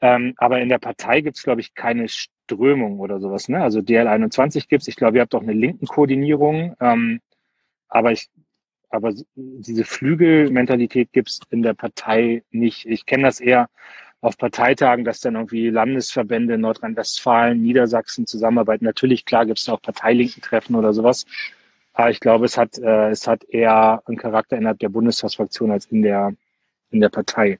Ähm, aber in der Partei gibt es, glaube ich, keine Strömung oder sowas. Ne? Also DL21 gibt es. Ich glaube, ihr habt auch eine linken Koordinierung. Ähm, aber ich, aber diese Flügelmentalität gibt es in der Partei nicht. Ich kenne das eher auf Parteitagen, dass dann irgendwie Landesverbände Nordrhein-Westfalen, Niedersachsen zusammenarbeiten. Natürlich, klar, gibt es auch parteilinken Treffen oder sowas. Aber ich glaube, es hat, äh, es hat eher einen Charakter innerhalb der Bundestagsfraktion als in der, in der Partei.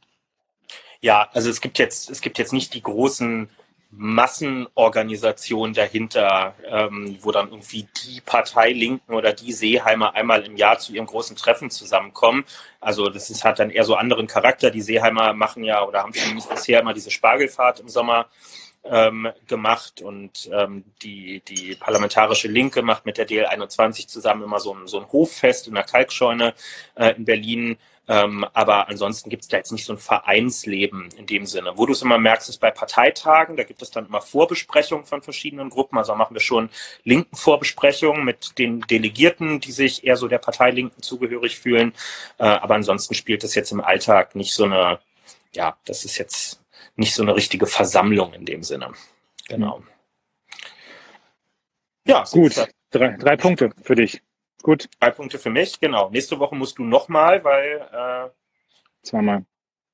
Ja, also es gibt jetzt, es gibt jetzt nicht die großen Massenorganisationen dahinter, ähm, wo dann irgendwie die Parteilinken oder die Seeheimer einmal im Jahr zu ihrem großen Treffen zusammenkommen. Also das ist, hat dann eher so anderen Charakter. Die Seeheimer machen ja oder haben zumindest bisher immer diese Spargelfahrt im Sommer ähm, gemacht und ähm, die, die Parlamentarische Linke macht mit der DL21 zusammen immer so ein, so ein Hoffest in der Kalkscheune äh, in Berlin. Ähm, aber ansonsten gibt es da jetzt nicht so ein Vereinsleben in dem Sinne. Wo du es immer merkst, ist bei Parteitagen, da gibt es dann immer Vorbesprechungen von verschiedenen Gruppen. Also machen wir schon linken Vorbesprechungen mit den Delegierten, die sich eher so der Parteilinken zugehörig fühlen. Äh, aber ansonsten spielt das jetzt im Alltag nicht so eine, ja, das ist jetzt nicht so eine richtige Versammlung in dem Sinne. Genau. Ja, gut. Drei, drei Punkte für dich. Gut. Drei Punkte für mich, genau. Nächste Woche musst du nochmal, weil äh, zweimal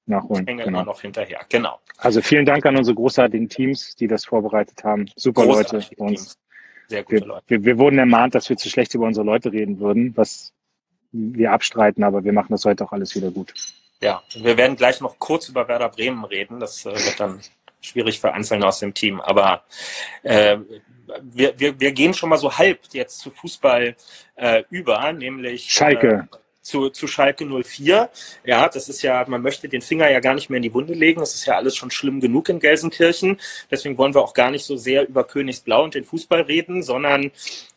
nachholen. Ich hänge genau. immer noch hinterher, genau. Also vielen Dank an unsere großartigen Teams, die das vorbereitet haben. Super Leute bei uns. Sehr gute wir, Leute. Wir, wir wurden ermahnt, dass wir zu schlecht über unsere Leute reden würden, was wir abstreiten, aber wir machen das heute auch alles wieder gut. Ja, wir werden gleich noch kurz über Werder Bremen reden. Das äh, wird dann schwierig für Einzelne aus dem Team. Aber äh, wir, wir, wir gehen schon mal so halb jetzt zu Fußball äh, über, nämlich Schalke. Äh, zu, zu Schalke 04. Ja, das ist ja, man möchte den Finger ja gar nicht mehr in die Wunde legen. Das ist ja alles schon schlimm genug in Gelsenkirchen. Deswegen wollen wir auch gar nicht so sehr über Königsblau und den Fußball reden, sondern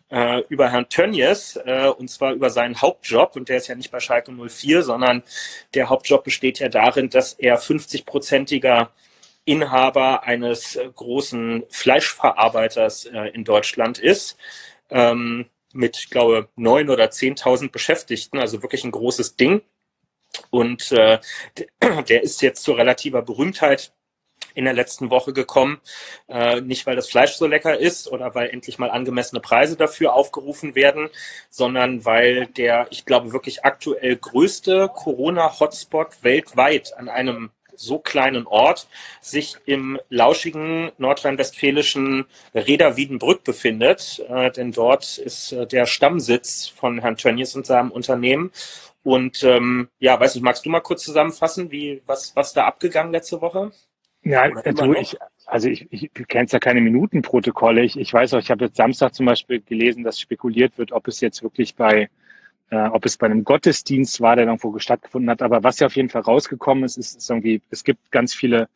äh, über Herrn Tönjes, äh, und zwar über seinen Hauptjob. Und der ist ja nicht bei Schalke 04, sondern der Hauptjob besteht ja darin, dass er 50-prozentiger Inhaber eines äh, großen Fleischverarbeiters äh, in Deutschland ist. Ähm, mit, ich glaube, neun oder zehntausend Beschäftigten, also wirklich ein großes Ding. Und äh, der ist jetzt zu relativer Berühmtheit in der letzten Woche gekommen. Äh, nicht, weil das Fleisch so lecker ist oder weil endlich mal angemessene Preise dafür aufgerufen werden, sondern weil der, ich glaube, wirklich aktuell größte Corona-Hotspot weltweit an einem so kleinen Ort sich im lauschigen nordrhein-westfälischen Reda Wiedenbrück befindet. Äh, denn dort ist äh, der Stammsitz von Herrn Tönnies und seinem Unternehmen. Und ähm, ja, weiß nicht, magst du mal kurz zusammenfassen, wie was, was da abgegangen letzte Woche? Ja, du, ich, also ich, ich kenne ja keine Minutenprotokolle. Ich, ich weiß auch, ich habe jetzt Samstag zum Beispiel gelesen, dass spekuliert wird, ob es jetzt wirklich bei äh, ob es bei einem Gottesdienst war, der irgendwo stattgefunden hat. Aber was ja auf jeden Fall rausgekommen ist, ist, ist irgendwie, es gibt ganz viele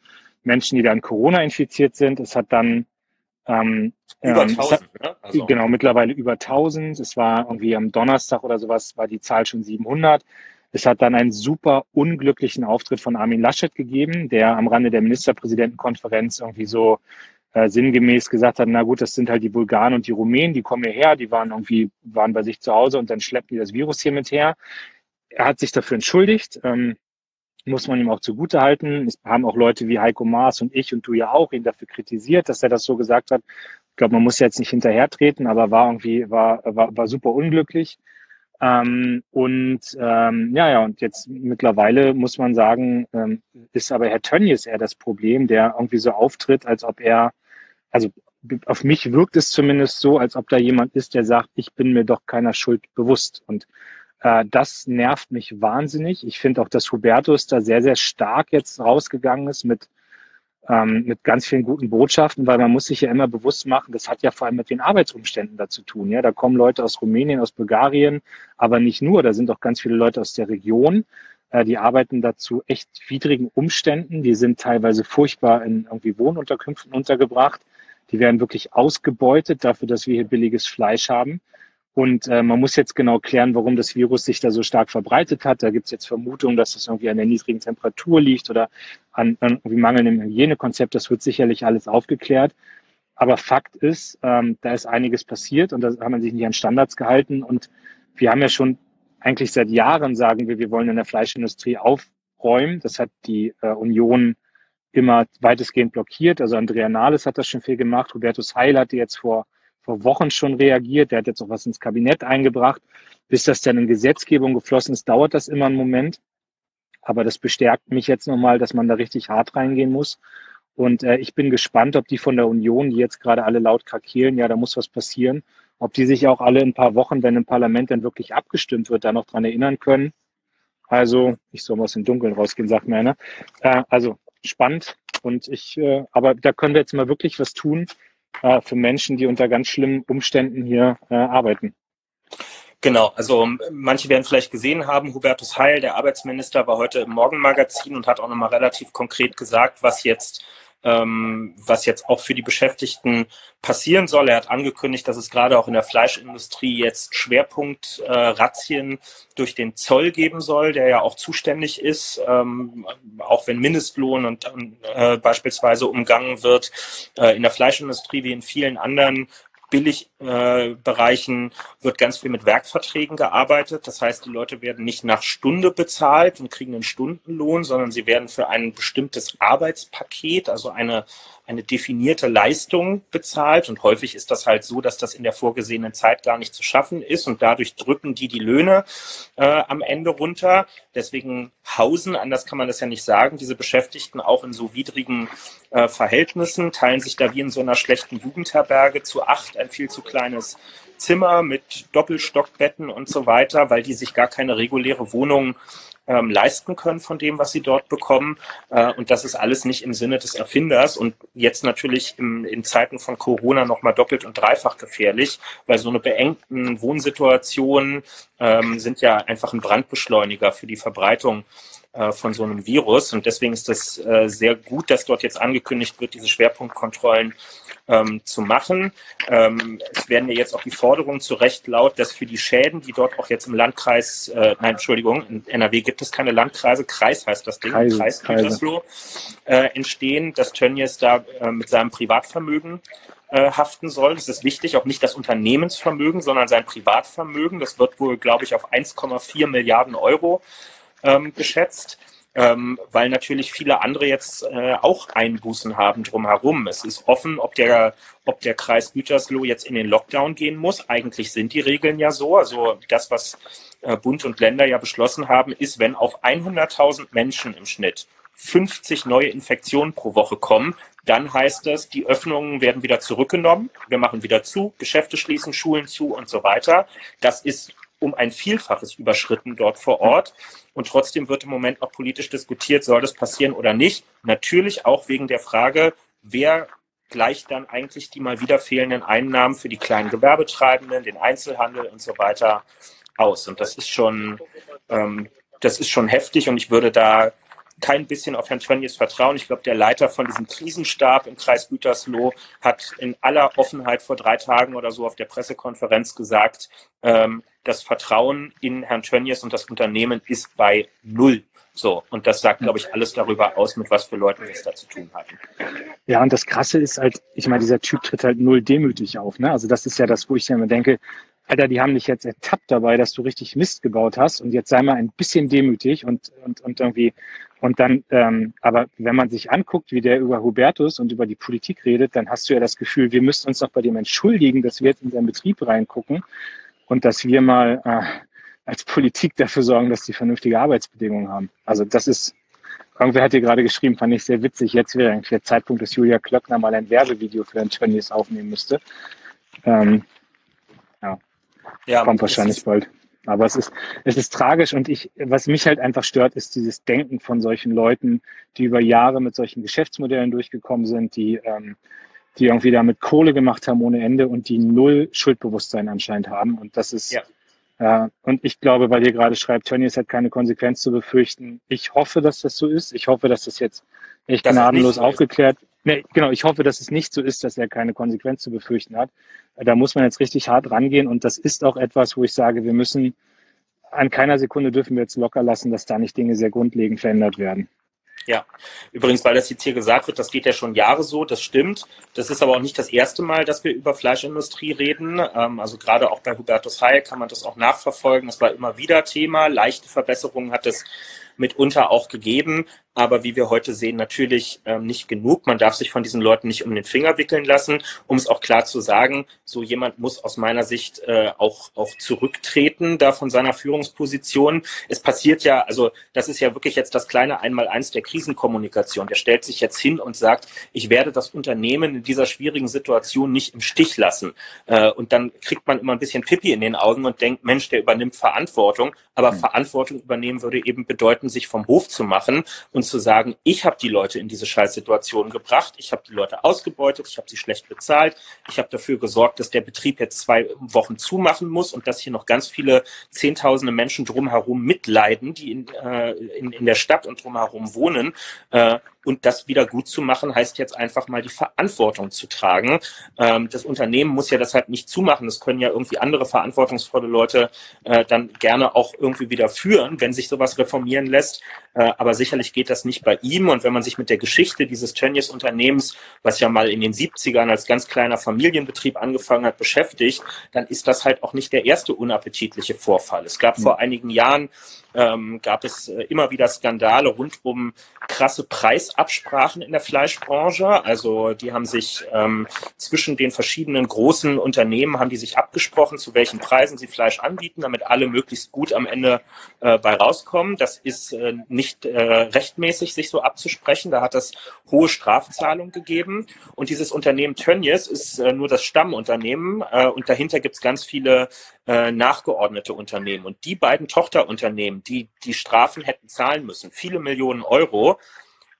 Menschen, die dann Corona infiziert sind. Es hat dann ähm, über 1000, ähm, hat, ne? also. Genau, mittlerweile über 1000. Es war irgendwie am Donnerstag oder sowas, war die Zahl schon 700. Es hat dann einen super unglücklichen Auftritt von Armin Laschet gegeben, der am Rande der Ministerpräsidentenkonferenz irgendwie so äh, sinngemäß gesagt hat, na gut, das sind halt die Bulgaren und die Rumänen, die kommen hierher, die waren irgendwie, waren bei sich zu Hause und dann schleppen die das Virus hier mit her. Er hat sich dafür entschuldigt, ähm, muss man ihm auch zugute halten. Es haben auch Leute wie Heiko Maas und ich und du ja auch ihn dafür kritisiert, dass er das so gesagt hat. Ich glaube, man muss jetzt nicht hinterhertreten, aber war irgendwie, war, war, war super unglücklich. Ähm, und ähm, ja, ja, und jetzt mittlerweile muss man sagen, ähm, ist aber Herr Tönnies eher das Problem, der irgendwie so auftritt, als ob er also auf mich wirkt es zumindest so, als ob da jemand ist, der sagt, ich bin mir doch keiner Schuld bewusst. Und äh, das nervt mich wahnsinnig. Ich finde auch, dass Hubertus da sehr, sehr stark jetzt rausgegangen ist mit, ähm, mit ganz vielen guten Botschaften, weil man muss sich ja immer bewusst machen, das hat ja vor allem mit den Arbeitsumständen da zu tun. Ja, da kommen Leute aus Rumänien, aus Bulgarien, aber nicht nur. Da sind auch ganz viele Leute aus der Region. Äh, die arbeiten dazu echt widrigen Umständen. Die sind teilweise furchtbar in irgendwie Wohnunterkünften untergebracht. Die werden wirklich ausgebeutet dafür, dass wir hier billiges Fleisch haben. Und äh, man muss jetzt genau klären, warum das Virus sich da so stark verbreitet hat. Da gibt es jetzt Vermutungen, dass das irgendwie an der niedrigen Temperatur liegt oder an, an irgendwie mangelndem Hygienekonzept. Das wird sicherlich alles aufgeklärt. Aber Fakt ist, ähm, da ist einiges passiert und da hat man sich nicht an Standards gehalten. Und wir haben ja schon eigentlich seit Jahren sagen wir, wir wollen in der Fleischindustrie aufräumen. Das hat die äh, Union immer weitestgehend blockiert. Also Andrea Nahles hat das schon viel gemacht. Hubertus Heil hatte jetzt vor, vor Wochen schon reagiert. Der hat jetzt auch was ins Kabinett eingebracht. Bis das dann in Gesetzgebung geflossen ist, dauert das immer einen Moment. Aber das bestärkt mich jetzt nochmal, dass man da richtig hart reingehen muss. Und äh, ich bin gespannt, ob die von der Union, die jetzt gerade alle laut krakeelen, ja, da muss was passieren, ob die sich auch alle in ein paar Wochen, wenn im Parlament dann wirklich abgestimmt wird, da noch dran erinnern können. Also, ich soll mal aus dem Dunkeln rausgehen, sagt mir einer. Äh, also, spannend. Und ich, äh, aber da können wir jetzt mal wirklich was tun äh, für Menschen, die unter ganz schlimmen Umständen hier äh, arbeiten. Genau, also manche werden vielleicht gesehen haben, Hubertus Heil, der Arbeitsminister, war heute im Morgenmagazin und hat auch nochmal relativ konkret gesagt, was jetzt ähm, was jetzt auch für die Beschäftigten passieren soll. Er hat angekündigt, dass es gerade auch in der Fleischindustrie jetzt Schwerpunkt-Razzien äh, durch den Zoll geben soll, der ja auch zuständig ist, ähm, auch wenn Mindestlohn und äh, beispielsweise umgangen wird. Äh, in der Fleischindustrie wie in vielen anderen Billigbereichen äh, wird ganz viel mit Werkverträgen gearbeitet. Das heißt, die Leute werden nicht nach Stunde bezahlt und kriegen einen Stundenlohn, sondern sie werden für ein bestimmtes Arbeitspaket, also eine eine definierte Leistung bezahlt. Und häufig ist das halt so, dass das in der vorgesehenen Zeit gar nicht zu schaffen ist. Und dadurch drücken die die Löhne äh, am Ende runter. Deswegen hausen, anders kann man das ja nicht sagen, diese Beschäftigten auch in so widrigen äh, Verhältnissen, teilen sich da wie in so einer schlechten Jugendherberge zu acht ein viel zu kleines Zimmer mit Doppelstockbetten und so weiter, weil die sich gar keine reguläre Wohnung ähm, leisten können von dem, was sie dort bekommen. Äh, und das ist alles nicht im Sinne des Erfinders und jetzt natürlich im, in Zeiten von Corona nochmal doppelt und dreifach gefährlich, weil so eine beengten Wohnsituationen ähm, sind ja einfach ein Brandbeschleuniger für die Verbreitung äh, von so einem Virus. Und deswegen ist das äh, sehr gut, dass dort jetzt angekündigt wird, diese Schwerpunktkontrollen ähm, zu machen. Ähm, es werden ja jetzt auch die Forderungen zu Recht laut, dass für die Schäden, die dort auch jetzt im Landkreis, äh, nein, Entschuldigung, in NRW gibt es keine Landkreise, Kreis heißt das Ding, Kreis, Kreis Gütersloh, äh, entstehen, dass Tönnies da äh, mit seinem Privatvermögen äh, haften soll. Das ist wichtig, auch nicht das Unternehmensvermögen, sondern sein Privatvermögen. Das wird wohl, glaube ich, auf 1,4 Milliarden Euro ähm, geschätzt ähm, weil natürlich viele andere jetzt äh, auch Einbußen haben drumherum. Es ist offen, ob der, ob der Kreis Gütersloh jetzt in den Lockdown gehen muss. Eigentlich sind die Regeln ja so. Also das, was äh, Bund und Länder ja beschlossen haben, ist, wenn auf 100.000 Menschen im Schnitt 50 neue Infektionen pro Woche kommen, dann heißt es, die Öffnungen werden wieder zurückgenommen. Wir machen wieder zu, Geschäfte schließen, Schulen zu und so weiter. Das ist um ein Vielfaches überschritten dort vor Ort. Und trotzdem wird im Moment noch politisch diskutiert, soll das passieren oder nicht. Natürlich auch wegen der Frage, wer gleicht dann eigentlich die mal wieder fehlenden Einnahmen für die kleinen Gewerbetreibenden, den Einzelhandel und so weiter aus. Und das ist schon, ähm, das ist schon heftig und ich würde da kein bisschen auf Herrn Tönnies vertrauen. Ich glaube, der Leiter von diesem Krisenstab im Kreis Gütersloh hat in aller Offenheit vor drei Tagen oder so auf der Pressekonferenz gesagt, ähm, das Vertrauen in Herrn Tönnies und das Unternehmen ist bei null. So, und das sagt, glaube ich, alles darüber aus, mit was für Leuten wir es da zu tun hatten. Ja, und das Krasse ist halt, ich meine, dieser Typ tritt halt null demütig auf. Ne? Also das ist ja das, wo ich ja immer denke, Alter, die haben dich jetzt ertappt dabei, dass du richtig Mist gebaut hast und jetzt sei mal ein bisschen demütig und, und, und irgendwie und dann, ähm, aber wenn man sich anguckt, wie der über Hubertus und über die Politik redet, dann hast du ja das Gefühl, wir müssten uns doch bei dem entschuldigen, dass wir jetzt in seinen Betrieb reingucken und dass wir mal äh, als Politik dafür sorgen, dass die vernünftige Arbeitsbedingungen haben. Also das ist, irgendwer hat hier gerade geschrieben, fand ich sehr witzig. Jetzt wäre eigentlich der Zeitpunkt, dass Julia Klöckner mal ein Werbevideo für ein Tönnies aufnehmen müsste. Ähm, ja. kommt wahrscheinlich bald. Aber es ist, es ist tragisch und ich, was mich halt einfach stört, ist dieses Denken von solchen Leuten, die über Jahre mit solchen Geschäftsmodellen durchgekommen sind, die, ähm, die irgendwie damit Kohle gemacht haben ohne Ende und die null Schuldbewusstsein anscheinend haben. Und das ist, ja. äh, und ich glaube, weil ihr gerade schreibt, Tönnies hat keine Konsequenz zu befürchten. Ich hoffe, dass das so ist. Ich hoffe, dass das jetzt echt das gnadenlos so aufgeklärt ist. Nee, genau, ich hoffe, dass es nicht so ist, dass er keine Konsequenz zu befürchten hat. Da muss man jetzt richtig hart rangehen und das ist auch etwas, wo ich sage, wir müssen an keiner Sekunde dürfen wir jetzt locker lassen, dass da nicht Dinge sehr grundlegend verändert werden. Ja, übrigens, weil das jetzt hier gesagt wird, das geht ja schon Jahre so, das stimmt. Das ist aber auch nicht das erste Mal, dass wir über Fleischindustrie reden. Ähm, also gerade auch bei Hubertus Heil kann man das auch nachverfolgen. Das war immer wieder Thema. Leichte Verbesserungen hat es mitunter auch gegeben aber wie wir heute sehen, natürlich ähm, nicht genug. Man darf sich von diesen Leuten nicht um den Finger wickeln lassen. Um es auch klar zu sagen, so jemand muss aus meiner Sicht äh, auch, auch zurücktreten da von seiner Führungsposition. Es passiert ja, also das ist ja wirklich jetzt das kleine Einmaleins der Krisenkommunikation. Der stellt sich jetzt hin und sagt, ich werde das Unternehmen in dieser schwierigen Situation nicht im Stich lassen. Äh, und dann kriegt man immer ein bisschen Pipi in den Augen und denkt, Mensch, der übernimmt Verantwortung. Aber mhm. Verantwortung übernehmen würde eben bedeuten, sich vom Hof zu machen und zu sagen, ich habe die Leute in diese Scheißsituation gebracht, ich habe die Leute ausgebeutet, ich habe sie schlecht bezahlt, ich habe dafür gesorgt, dass der Betrieb jetzt zwei Wochen zumachen muss und dass hier noch ganz viele Zehntausende Menschen drumherum mitleiden, die in, äh, in, in der Stadt und drumherum wohnen. Äh, Und das wieder gut zu machen, heißt jetzt einfach mal die Verantwortung zu tragen. Ähm, das Unternehmen muss ja deshalb nicht zumachen. Das können ja irgendwie andere verantwortungsvolle Leute äh, dann gerne auch irgendwie wieder führen, wenn sich sowas reformieren lässt. Äh, aber sicherlich geht das nicht bei ihm. Und wenn man sich mit der Geschichte dieses Tönnies-Unternehmens, was ja mal in den 70ern als ganz kleiner Familienbetrieb angefangen hat, beschäftigt, dann ist das halt auch nicht der erste unappetitliche Vorfall. Es gab mhm. vor einigen Jahren ähm, gab es äh, immer wieder Skandale rund um krasse Preisabsprachen in der Fleischbranche. Also die haben sich ähm, zwischen den verschiedenen großen Unternehmen haben die sich abgesprochen, zu welchen Preisen sie Fleisch anbieten, damit alle möglichst gut am Ende äh, bei rauskommen. Das ist äh, nicht äh, rechtmäßig, sich so abzusprechen. Da hat es hohe Strafzahlungen gegeben. Und dieses Unternehmen Tönnies ist äh, nur das Stammunternehmen äh, und dahinter gibt es ganz viele äh, nachgeordnete Unternehmen. Und die beiden Tochterunternehmen, die die Strafen hätten zahlen müssen, viele Millionen Euro,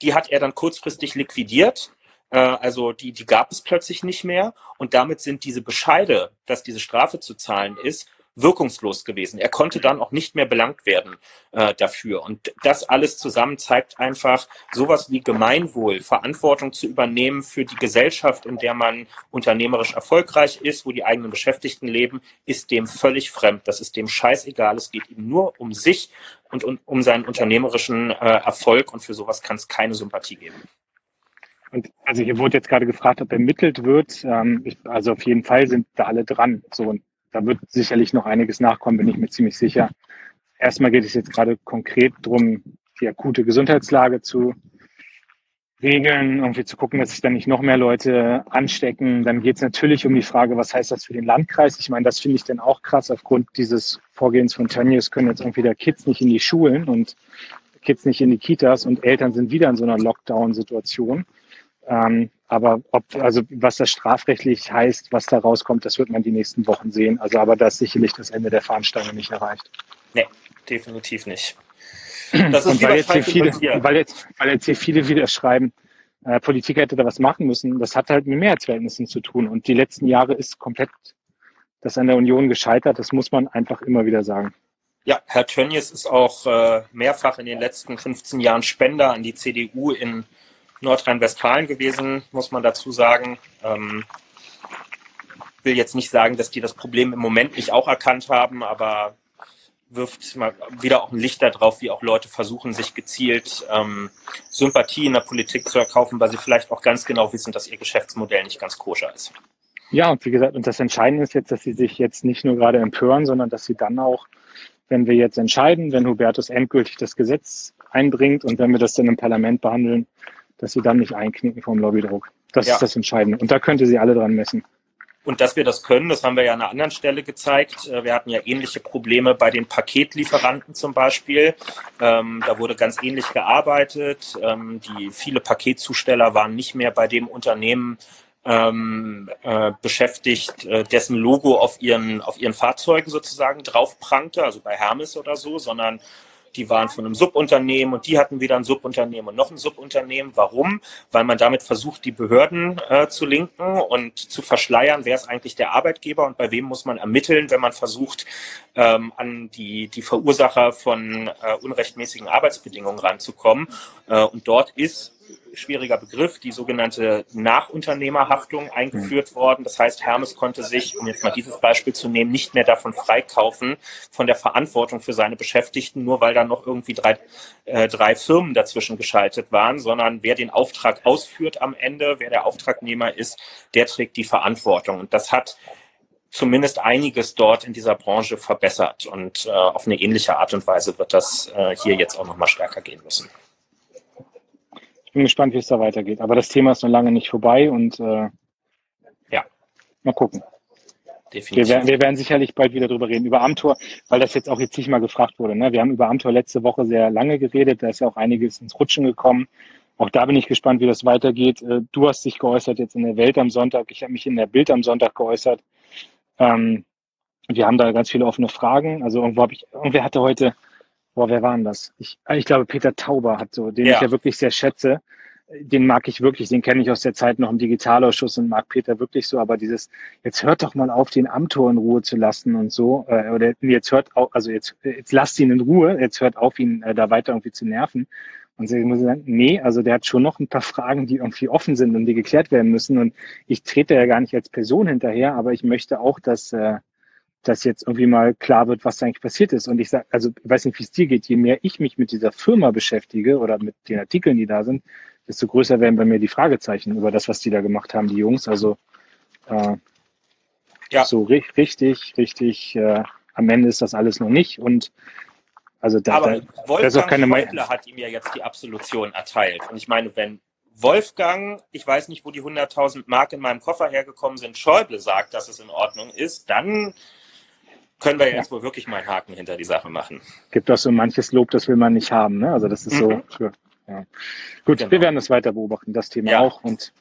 die hat er dann kurzfristig liquidiert. Äh, also die, die gab es plötzlich nicht mehr. Und damit sind diese Bescheide, dass diese Strafe zu zahlen ist, wirkungslos gewesen. Er konnte dann auch nicht mehr belangt werden äh, dafür. Und das alles zusammen zeigt einfach, sowas wie Gemeinwohl, Verantwortung zu übernehmen für die Gesellschaft, in der man unternehmerisch erfolgreich ist, wo die eigenen Beschäftigten leben, ist dem völlig fremd. Das ist dem scheißegal. Es geht ihm nur um sich und um, um seinen unternehmerischen äh, Erfolg. Und für sowas kann es keine Sympathie geben. Und also hier wurde jetzt gerade gefragt, ob ermittelt wird. Ähm, ich, also auf jeden Fall sind da alle dran. So, und da wird sicherlich noch einiges nachkommen, bin ich mir ziemlich sicher. Erstmal geht es jetzt gerade konkret darum, die akute Gesundheitslage zu regeln, irgendwie zu gucken, dass sich dann nicht noch mehr Leute anstecken. Dann geht es natürlich um die Frage, was heißt das für den Landkreis? Ich meine, das finde ich dann auch krass. Aufgrund dieses Vorgehens von Tönnies können jetzt irgendwie der Kids nicht in die Schulen und Kids nicht in die Kitas und Eltern sind wieder in so einer Lockdown-Situation. Ähm, aber ob, also was das strafrechtlich heißt, was da rauskommt, das wird man die nächsten Wochen sehen. Also aber da ist sicherlich das Ende der Fahnenstange nicht erreicht. Nee, definitiv nicht. Das ist weil jetzt, hier viele, weil, jetzt, weil jetzt hier viele wieder schreiben, äh, Politik hätte da was machen müssen, das hat halt mit Mehrheitsverhältnissen zu tun. Und die letzten Jahre ist komplett das an der Union gescheitert. Das muss man einfach immer wieder sagen. Ja, Herr Tönnies ist auch äh, mehrfach in den letzten 15 Jahren Spender an die CDU in Nordrhein-Westfalen gewesen, muss man dazu sagen. Ähm, will jetzt nicht sagen, dass die das Problem im Moment nicht auch erkannt haben, aber wirft mal wieder auch ein Licht darauf, wie auch Leute versuchen, sich gezielt ähm, Sympathie in der Politik zu erkaufen, weil sie vielleicht auch ganz genau wissen, dass ihr Geschäftsmodell nicht ganz koscher ist. Ja, und wie gesagt, und das Entscheidende ist jetzt, dass sie sich jetzt nicht nur gerade empören, sondern dass sie dann auch, wenn wir jetzt entscheiden, wenn Hubertus endgültig das Gesetz einbringt und wenn wir das dann im Parlament behandeln, dass sie dann nicht einknicken vom Lobbydruck. Das ja. ist das Entscheidende. Und da könnte sie alle dran messen. Und dass wir das können, das haben wir ja an einer anderen Stelle gezeigt. Äh, wir hatten ja ähnliche Probleme bei den Paketlieferanten zum Beispiel. Ähm, da wurde ganz ähnlich gearbeitet. Ähm, die viele Paketzusteller waren nicht mehr bei dem Unternehmen ähm, äh, beschäftigt, äh, dessen Logo auf ihren, auf ihren Fahrzeugen sozusagen drauf prangte, also bei Hermes oder so, sondern die waren von einem Subunternehmen und die hatten wieder ein Subunternehmen und noch ein Subunternehmen. Warum? Weil man damit versucht, die Behörden äh, zu linken und zu verschleiern, wer ist eigentlich der Arbeitgeber und bei wem muss man ermitteln, wenn man versucht, ähm, an die, die Verursacher von äh, unrechtmäßigen Arbeitsbedingungen ranzukommen. Äh, und dort ist schwieriger Begriff, die sogenannte Nachunternehmerhaftung eingeführt mhm. worden. Das heißt, Hermes konnte sich, um jetzt mal dieses Beispiel zu nehmen, nicht mehr davon freikaufen, von der Verantwortung für seine Beschäftigten, nur weil da noch irgendwie drei, äh, drei Firmen dazwischen geschaltet waren, sondern wer den Auftrag ausführt am Ende, wer der Auftragnehmer ist, der trägt die Verantwortung. Und das hat zumindest einiges dort in dieser Branche verbessert. Und äh, auf eine ähnliche Art und Weise wird das äh, hier jetzt auch nochmal stärker gehen müssen bin gespannt, wie es da weitergeht. Aber das Thema ist noch lange nicht vorbei und äh, ja, mal gucken. Definitiv. Wir werden, wir werden sicherlich bald wieder drüber reden, über Amtor, weil das jetzt auch jetzt nicht mal gefragt wurde. Ne? Wir haben über Amtor letzte Woche sehr lange geredet, da ist ja auch einiges ins Rutschen gekommen. Auch da bin ich gespannt, wie das weitergeht. Äh, du hast dich geäußert jetzt in der Welt am Sonntag, ich habe mich in der Bild am Sonntag geäußert. Ähm, wir haben da ganz viele offene Fragen. Also irgendwo habe ich, irgendwer hatte heute, boah, wer war denn das? Ich, ich glaube, Peter Tauber hat so, den ja. ich ja wirklich sehr schätze. Den mag ich wirklich, den kenne ich aus der Zeit noch im Digitalausschuss und mag Peter wirklich so, aber dieses, jetzt hört doch mal auf, den Amtor in Ruhe zu lassen und so, äh, oder jetzt hört auf, also jetzt, jetzt lasst ihn in Ruhe, jetzt hört auf, ihn äh, da weiter irgendwie zu nerven. Und sie muss sagen, nee, also der hat schon noch ein paar Fragen, die irgendwie offen sind und die geklärt werden müssen. Und ich trete ja gar nicht als Person hinterher, aber ich möchte auch, dass, äh, dass jetzt irgendwie mal klar wird, was da eigentlich passiert ist. Und ich sage, also ich weiß nicht, wie es dir geht, je mehr ich mich mit dieser Firma beschäftige oder mit den Artikeln, die da sind, desto größer werden bei mir die Fragezeichen über das, was die da gemacht haben, die Jungs. Also äh, ja. so ri richtig, richtig, äh, am Ende ist das alles noch nicht. Und also da, Aber da, Wolfgang keine Schäuble hat ihm ja jetzt die Absolution erteilt. Und ich meine, wenn Wolfgang, ich weiß nicht, wo die 100.000 Mark in meinem Koffer hergekommen sind, Schäuble sagt, dass es in Ordnung ist, dann können wir jetzt ja. wohl wirklich mal einen Haken hinter die Sache machen. Gibt auch so manches Lob, das will man nicht haben. Ne? Also das ist mhm. so. Ja. Gut, genau. wir werden das weiter beobachten, das Thema ja. auch. Und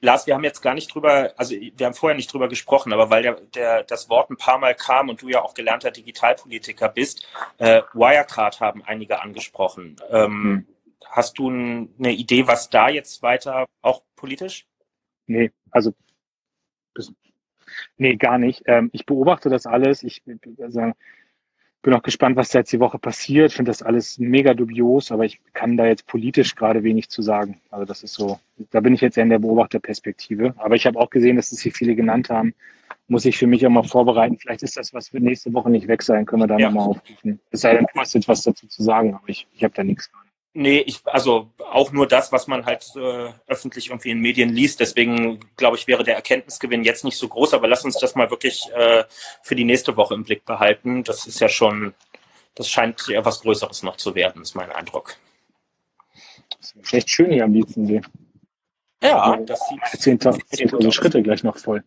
Lars, wir haben jetzt gar nicht drüber, also wir haben vorher nicht drüber gesprochen, aber weil der, der, das Wort ein paar Mal kam und du ja auch gelernter Digitalpolitiker bist, äh, Wirecard haben einige angesprochen. Ähm, hm. Hast du eine Idee, was da jetzt weiter auch politisch? Nee, also nee, gar nicht. Ähm, ich beobachte das alles. Ich also, bin auch gespannt, was da jetzt die Woche passiert. Ich finde das alles mega dubios, aber ich kann da jetzt politisch gerade wenig zu sagen. Also das ist so, da bin ich jetzt eher in der Beobachterperspektive. Aber ich habe auch gesehen, dass es hier viele genannt haben. Muss ich für mich auch mal vorbereiten. Vielleicht ist das, was wir nächste Woche nicht weg sein, können wir da ja. nochmal aufrufen. Es sei denn, du hast jetzt was dazu zu sagen, aber ich, ich habe da nichts gerade. Nee, ich, also auch nur das, was man halt äh, öffentlich irgendwie in Medien liest. Deswegen glaube ich, wäre der Erkenntnisgewinn jetzt nicht so groß, aber lass uns das mal wirklich äh, für die nächste Woche im Blick behalten. Das ist ja schon, das scheint ja was Größeres noch zu werden, ist mein Eindruck. Das ist echt schön hier am liebsten sehen. Ja, das sieht 10.000 10 Schritte gleich noch voll.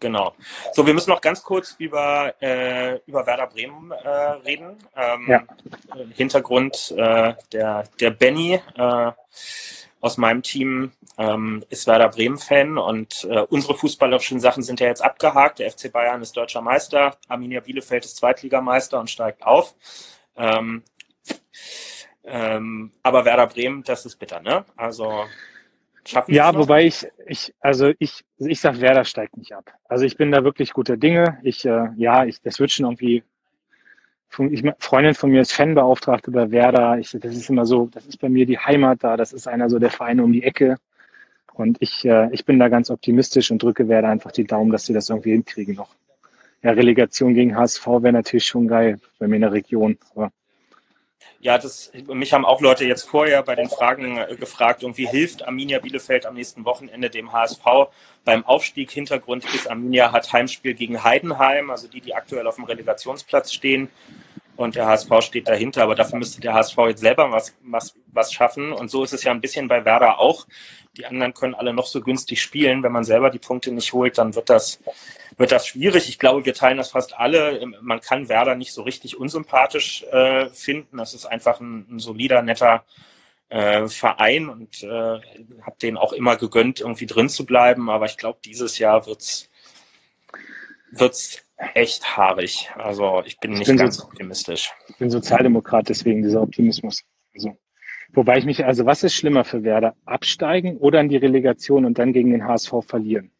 Genau. So, wir müssen noch ganz kurz über, äh, über Werder Bremen äh, reden. Ähm, ja. Hintergrund, äh, der, der Benny äh, aus meinem Team ähm, ist Werder Bremen-Fan und äh, unsere fußballerischen Sachen sind ja jetzt abgehakt. Der FC Bayern ist deutscher Meister, Arminia Bielefeld ist Zweitligameister und steigt auf. Ähm, ähm, aber Werder Bremen, das ist bitter, ne? Also Schaffen ja, wobei ich, ich, also ich, ich sag, Werder steigt nicht ab. Also ich bin da wirklich guter Dinge. Ich, äh, ja, ich, das wird schon irgendwie. Ich, Freundin von mir ist Fanbeauftragte bei Werder. Ich, das ist immer so, das ist bei mir die Heimat da. Das ist einer so der Verein um die Ecke. Und ich, äh, ich bin da ganz optimistisch und drücke Werder einfach die Daumen, dass sie das irgendwie hinkriegen noch. Ja, Relegation gegen HSV wäre natürlich schon geil bei mir in der Region. Aber ja, das, mich haben auch Leute jetzt vorher bei den Fragen äh, gefragt, irgendwie hilft Arminia Bielefeld am nächsten Wochenende dem HSV beim Aufstieg. Hintergrund ist, Arminia hat Heimspiel gegen Heidenheim, also die, die aktuell auf dem Relegationsplatz stehen. Und der HSV steht dahinter, aber dafür müsste der HSV jetzt selber was, was, was schaffen. Und so ist es ja ein bisschen bei Werder auch. Die anderen können alle noch so günstig spielen. Wenn man selber die Punkte nicht holt, dann wird das, wird das schwierig. Ich glaube, wir teilen das fast alle. Man kann Werder nicht so richtig unsympathisch äh, finden. Das ist einfach ein, ein solider, netter äh, Verein und äh, habe denen auch immer gegönnt, irgendwie drin zu bleiben. Aber ich glaube, dieses Jahr wird's wird's echt haarig. Also ich bin ich nicht bin ganz so, optimistisch. Ich bin Sozialdemokrat, deswegen dieser Optimismus. Also, wobei ich mich, also was ist schlimmer für Werder? Absteigen oder in die Relegation und dann gegen den HSV verlieren?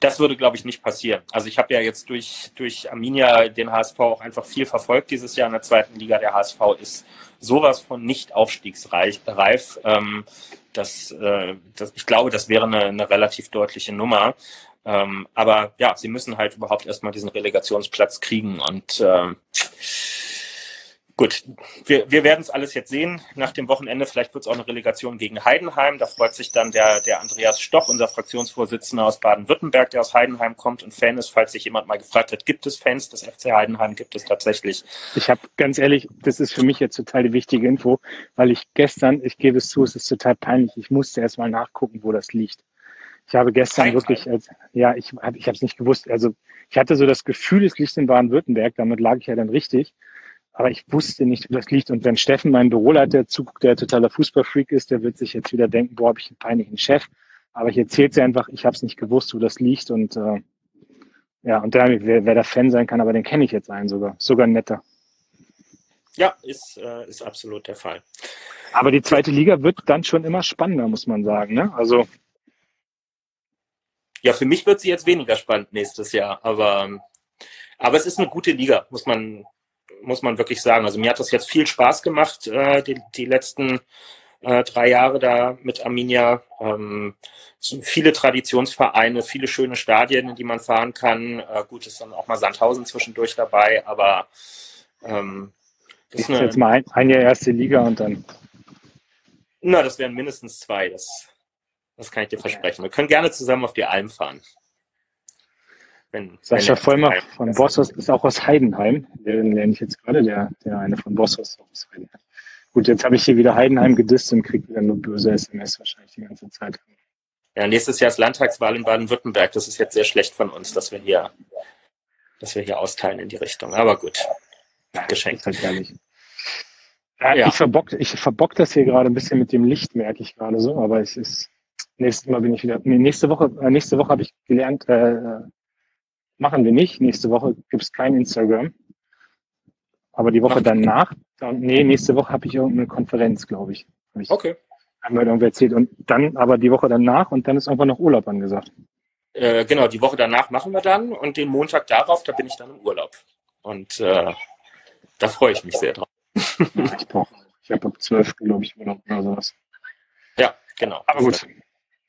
Das würde, glaube ich, nicht passieren. Also ich habe ja jetzt durch, durch Arminia den HSV auch einfach viel verfolgt dieses Jahr in der zweiten Liga. Der HSV ist sowas von nicht aufstiegsreif. Ähm, das, äh, das, ich glaube, das wäre eine, eine relativ deutliche Nummer. Ähm, aber ja, sie müssen halt überhaupt erstmal diesen Relegationsplatz kriegen und äh, Gut, wir, wir werden es alles jetzt sehen. Nach dem Wochenende vielleicht wird es auch eine Relegation gegen Heidenheim. Da freut sich dann der, der Andreas Stoch, unser Fraktionsvorsitzender aus Baden-Württemberg, der aus Heidenheim kommt und Fan ist. Falls sich jemand mal gefragt hat, gibt es Fans des FC Heidenheim? Gibt es tatsächlich. Ich habe ganz ehrlich, das ist für mich jetzt total die wichtige Info, weil ich gestern, ich gebe es zu, es ist total peinlich, ich musste erst mal nachgucken, wo das liegt. Ich habe gestern wirklich, als, ja, ich habe ich es nicht gewusst. Also ich hatte so das Gefühl, es liegt in Baden-Württemberg, damit lag ich ja dann richtig. Aber ich wusste nicht, wo das liegt. Und wenn Steffen mein Büroleiter zuguckt, der totaler Fußballfreak ist, der wird sich jetzt wieder denken, boah, habe ich einen peinlichen Chef. Aber ich erzähle es einfach, ich habe es nicht gewusst, wo das liegt. Und äh, ja, und da, wer, wer der Fan sein kann, aber den kenne ich jetzt einen sogar. Sogar netter. Ja, ist, äh, ist absolut der Fall. Aber die zweite Liga wird dann schon immer spannender, muss man sagen. Ne? Also ja, für mich wird sie jetzt weniger spannend nächstes Jahr, aber, aber es ist eine gute Liga, muss man, muss man wirklich sagen. Also mir hat das jetzt viel Spaß gemacht, äh, die, die letzten äh, drei Jahre da mit Arminia. Ähm, es sind viele Traditionsvereine, viele schöne Stadien, in die man fahren kann. Äh, gut, ist dann auch mal Sandhausen zwischendurch dabei, aber ähm, das ist eine, jetzt mal ein, ein Jahr erste Liga und dann. Na, das wären mindestens zwei. Das, das kann ich dir versprechen. Wir können gerne zusammen auf die Alm fahren. Wenn, Sascha wenn Vollmer von Bossos ist auch aus Heidenheim. Den lerne ich jetzt gerade, der, der eine von Bossos aus Heidenheim. Gut, jetzt habe ich hier wieder Heidenheim gedisst und kriege wieder nur böse SMS wahrscheinlich die ganze Zeit. Ja, nächstes Jahr ist Landtagswahl in Baden-Württemberg. Das ist jetzt sehr schlecht von uns, dass wir hier, dass wir hier austeilen in die Richtung. Aber gut, geschenkt. Halt ehrlich. Ja, ja. Ich, verbock, ich verbock das hier gerade ein bisschen mit dem Licht, merke ich gerade so, aber es ist, nächstes Mal bin ich wieder, nee, nächste Woche, äh, nächste Woche habe ich gelernt, äh, machen wir nicht. Nächste Woche gibt es kein Instagram. Aber die Woche danach, nee, nächste Woche habe ich irgendeine Konferenz, glaube ich. ich. Okay. Haben wir irgendwie erzählt. Und dann aber die Woche danach und dann ist einfach noch Urlaub angesagt. Äh, genau, die Woche danach machen wir dann und den Montag darauf, da bin ich dann im Urlaub. Und äh, da freue ich mich sehr drauf. ich ich habe ab 12, glaube ich, Urlaub oder sowas. Ja, genau. Aber gut.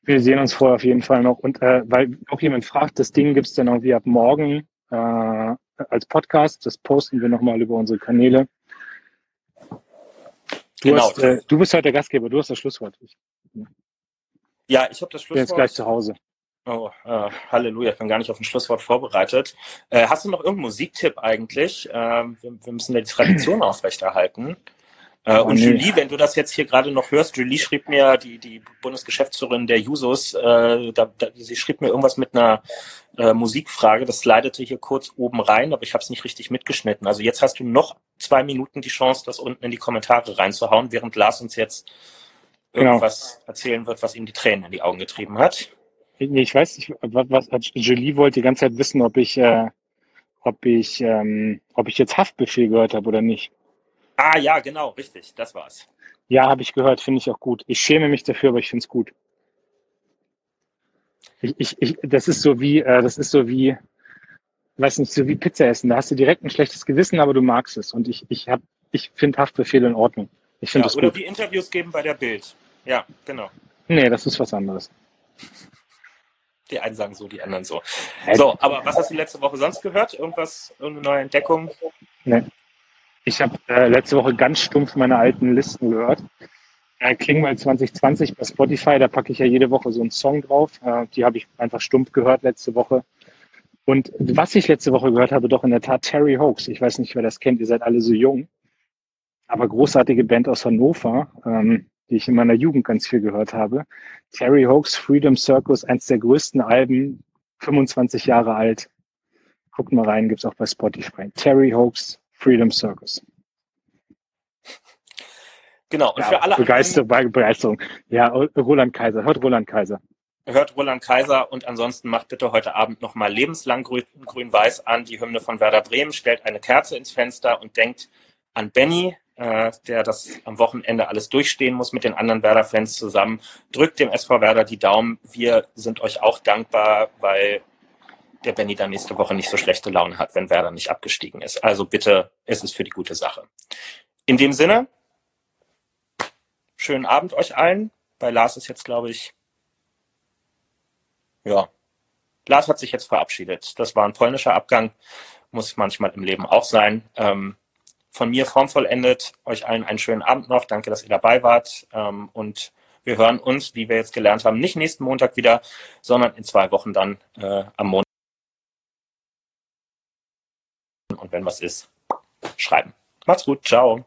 Wir sehen uns vorher auf jeden Fall noch. Und äh, weil auch jemand fragt, das Ding gibt es dann irgendwie ab morgen äh, als Podcast. Das posten wir nochmal über unsere Kanäle. Du, genau. hast, äh, du bist heute der Gastgeber, du hast das Schlusswort. Ja, ich habe das Schlusswort. Ich bin jetzt gleich zu Hause. Oh, äh, Halleluja, ich bin gar nicht auf ein Schlusswort vorbereitet. Äh, hast du noch irgendeinen Musiktipp eigentlich? Äh, wir, wir, müssen ja die Tradition aufrechterhalten. Äh, und nee. Julie, wenn du das jetzt hier gerade noch hörst, Julie schrieb mir, die, die Bundesgeschäftsführerin der Jusos, äh, da, da, sie schrieb mir irgendwas mit einer äh, Musikfrage, das slidete hier kurz oben rein, aber ich habe es nicht richtig mitgeschnitten. Also jetzt hast du noch zwei Minuten die Chance, das unten in die Kommentare reinzuhauen, während Lars uns jetzt genau. irgendwas genau. erzählen wird, was ihm die Tränen in die Augen getrieben hat. Nee, ich weiß nicht, was, was Julie wollte die ganze Zeit wissen, ob ich, äh, ob ich, ähm, ob ich jetzt Haftbefehl gehört habe oder nicht. Ah ja, genau, richtig, das war's. Ja, habe ich gehört, finde ich auch gut. Ich schäme mich dafür, aber ich finde es gut. Ich, ich, ich, das ist so wie, äh, das ist so wie, weiß nicht, so wie Pizza essen. Da hast du direkt ein schlechtes Gewissen, aber du magst es. Und ich, ich hab, ich finde Haftbefehle in Ordnung. Ich finde ja, das oder gut. wie Interviews geben bei der Bild. Ja, genau. Nee, das ist was anderes. Die einen sagen so, die anderen so. So, aber was hast du letzte Woche sonst gehört? Irgendwas, irgendeine neue Entdeckung? Nee. Ich habe äh, letzte Woche ganz stumpf meine alten Listen gehört. Äh, Klingmal 2020 bei Spotify, da packe ich ja jede Woche so einen Song drauf. Äh, die habe ich einfach stumpf gehört letzte Woche. Und was ich letzte Woche gehört habe, doch in der Tat Terry Hoax. Ich weiß nicht, wer das kennt, ihr seid alle so jung. Aber großartige Band aus Hannover, ähm, die ich in meiner Jugend ganz viel gehört habe. Terry Hoax, Freedom Circus, eins der größten Alben, 25 Jahre alt. Guckt mal rein, gibt's auch bei Spotify. Terry Hoax, Freedom Circus. Genau, und ja, für alle Begeisterung, anderen, Begeisterung. Ja, Roland Kaiser, hört Roland Kaiser. Hört Roland Kaiser und ansonsten macht bitte heute Abend nochmal lebenslang Grün-Weiß an, die Hymne von Werder Bremen, stellt eine Kerze ins Fenster und denkt an Benny, äh, der das am Wochenende alles durchstehen muss mit den anderen Werder-Fans zusammen. Drückt dem SV Werder die Daumen. Wir sind euch auch dankbar, weil der Benny dann nächste Woche nicht so schlechte Laune hat, wenn Werder nicht abgestiegen ist. Also bitte, es ist für die gute Sache. In dem Sinne, schönen Abend euch allen. Bei Lars ist jetzt, glaube ich, ja, Lars hat sich jetzt verabschiedet. Das war ein polnischer Abgang, muss manchmal im Leben auch sein. Ähm, von mir formvollendet. Euch allen einen schönen Abend noch. Danke, dass ihr dabei wart. Ähm, und wir hören uns, wie wir jetzt gelernt haben, nicht nächsten Montag wieder, sondern in zwei Wochen dann äh, am Montag. Und wenn was ist, schreiben. Macht's gut. Ciao.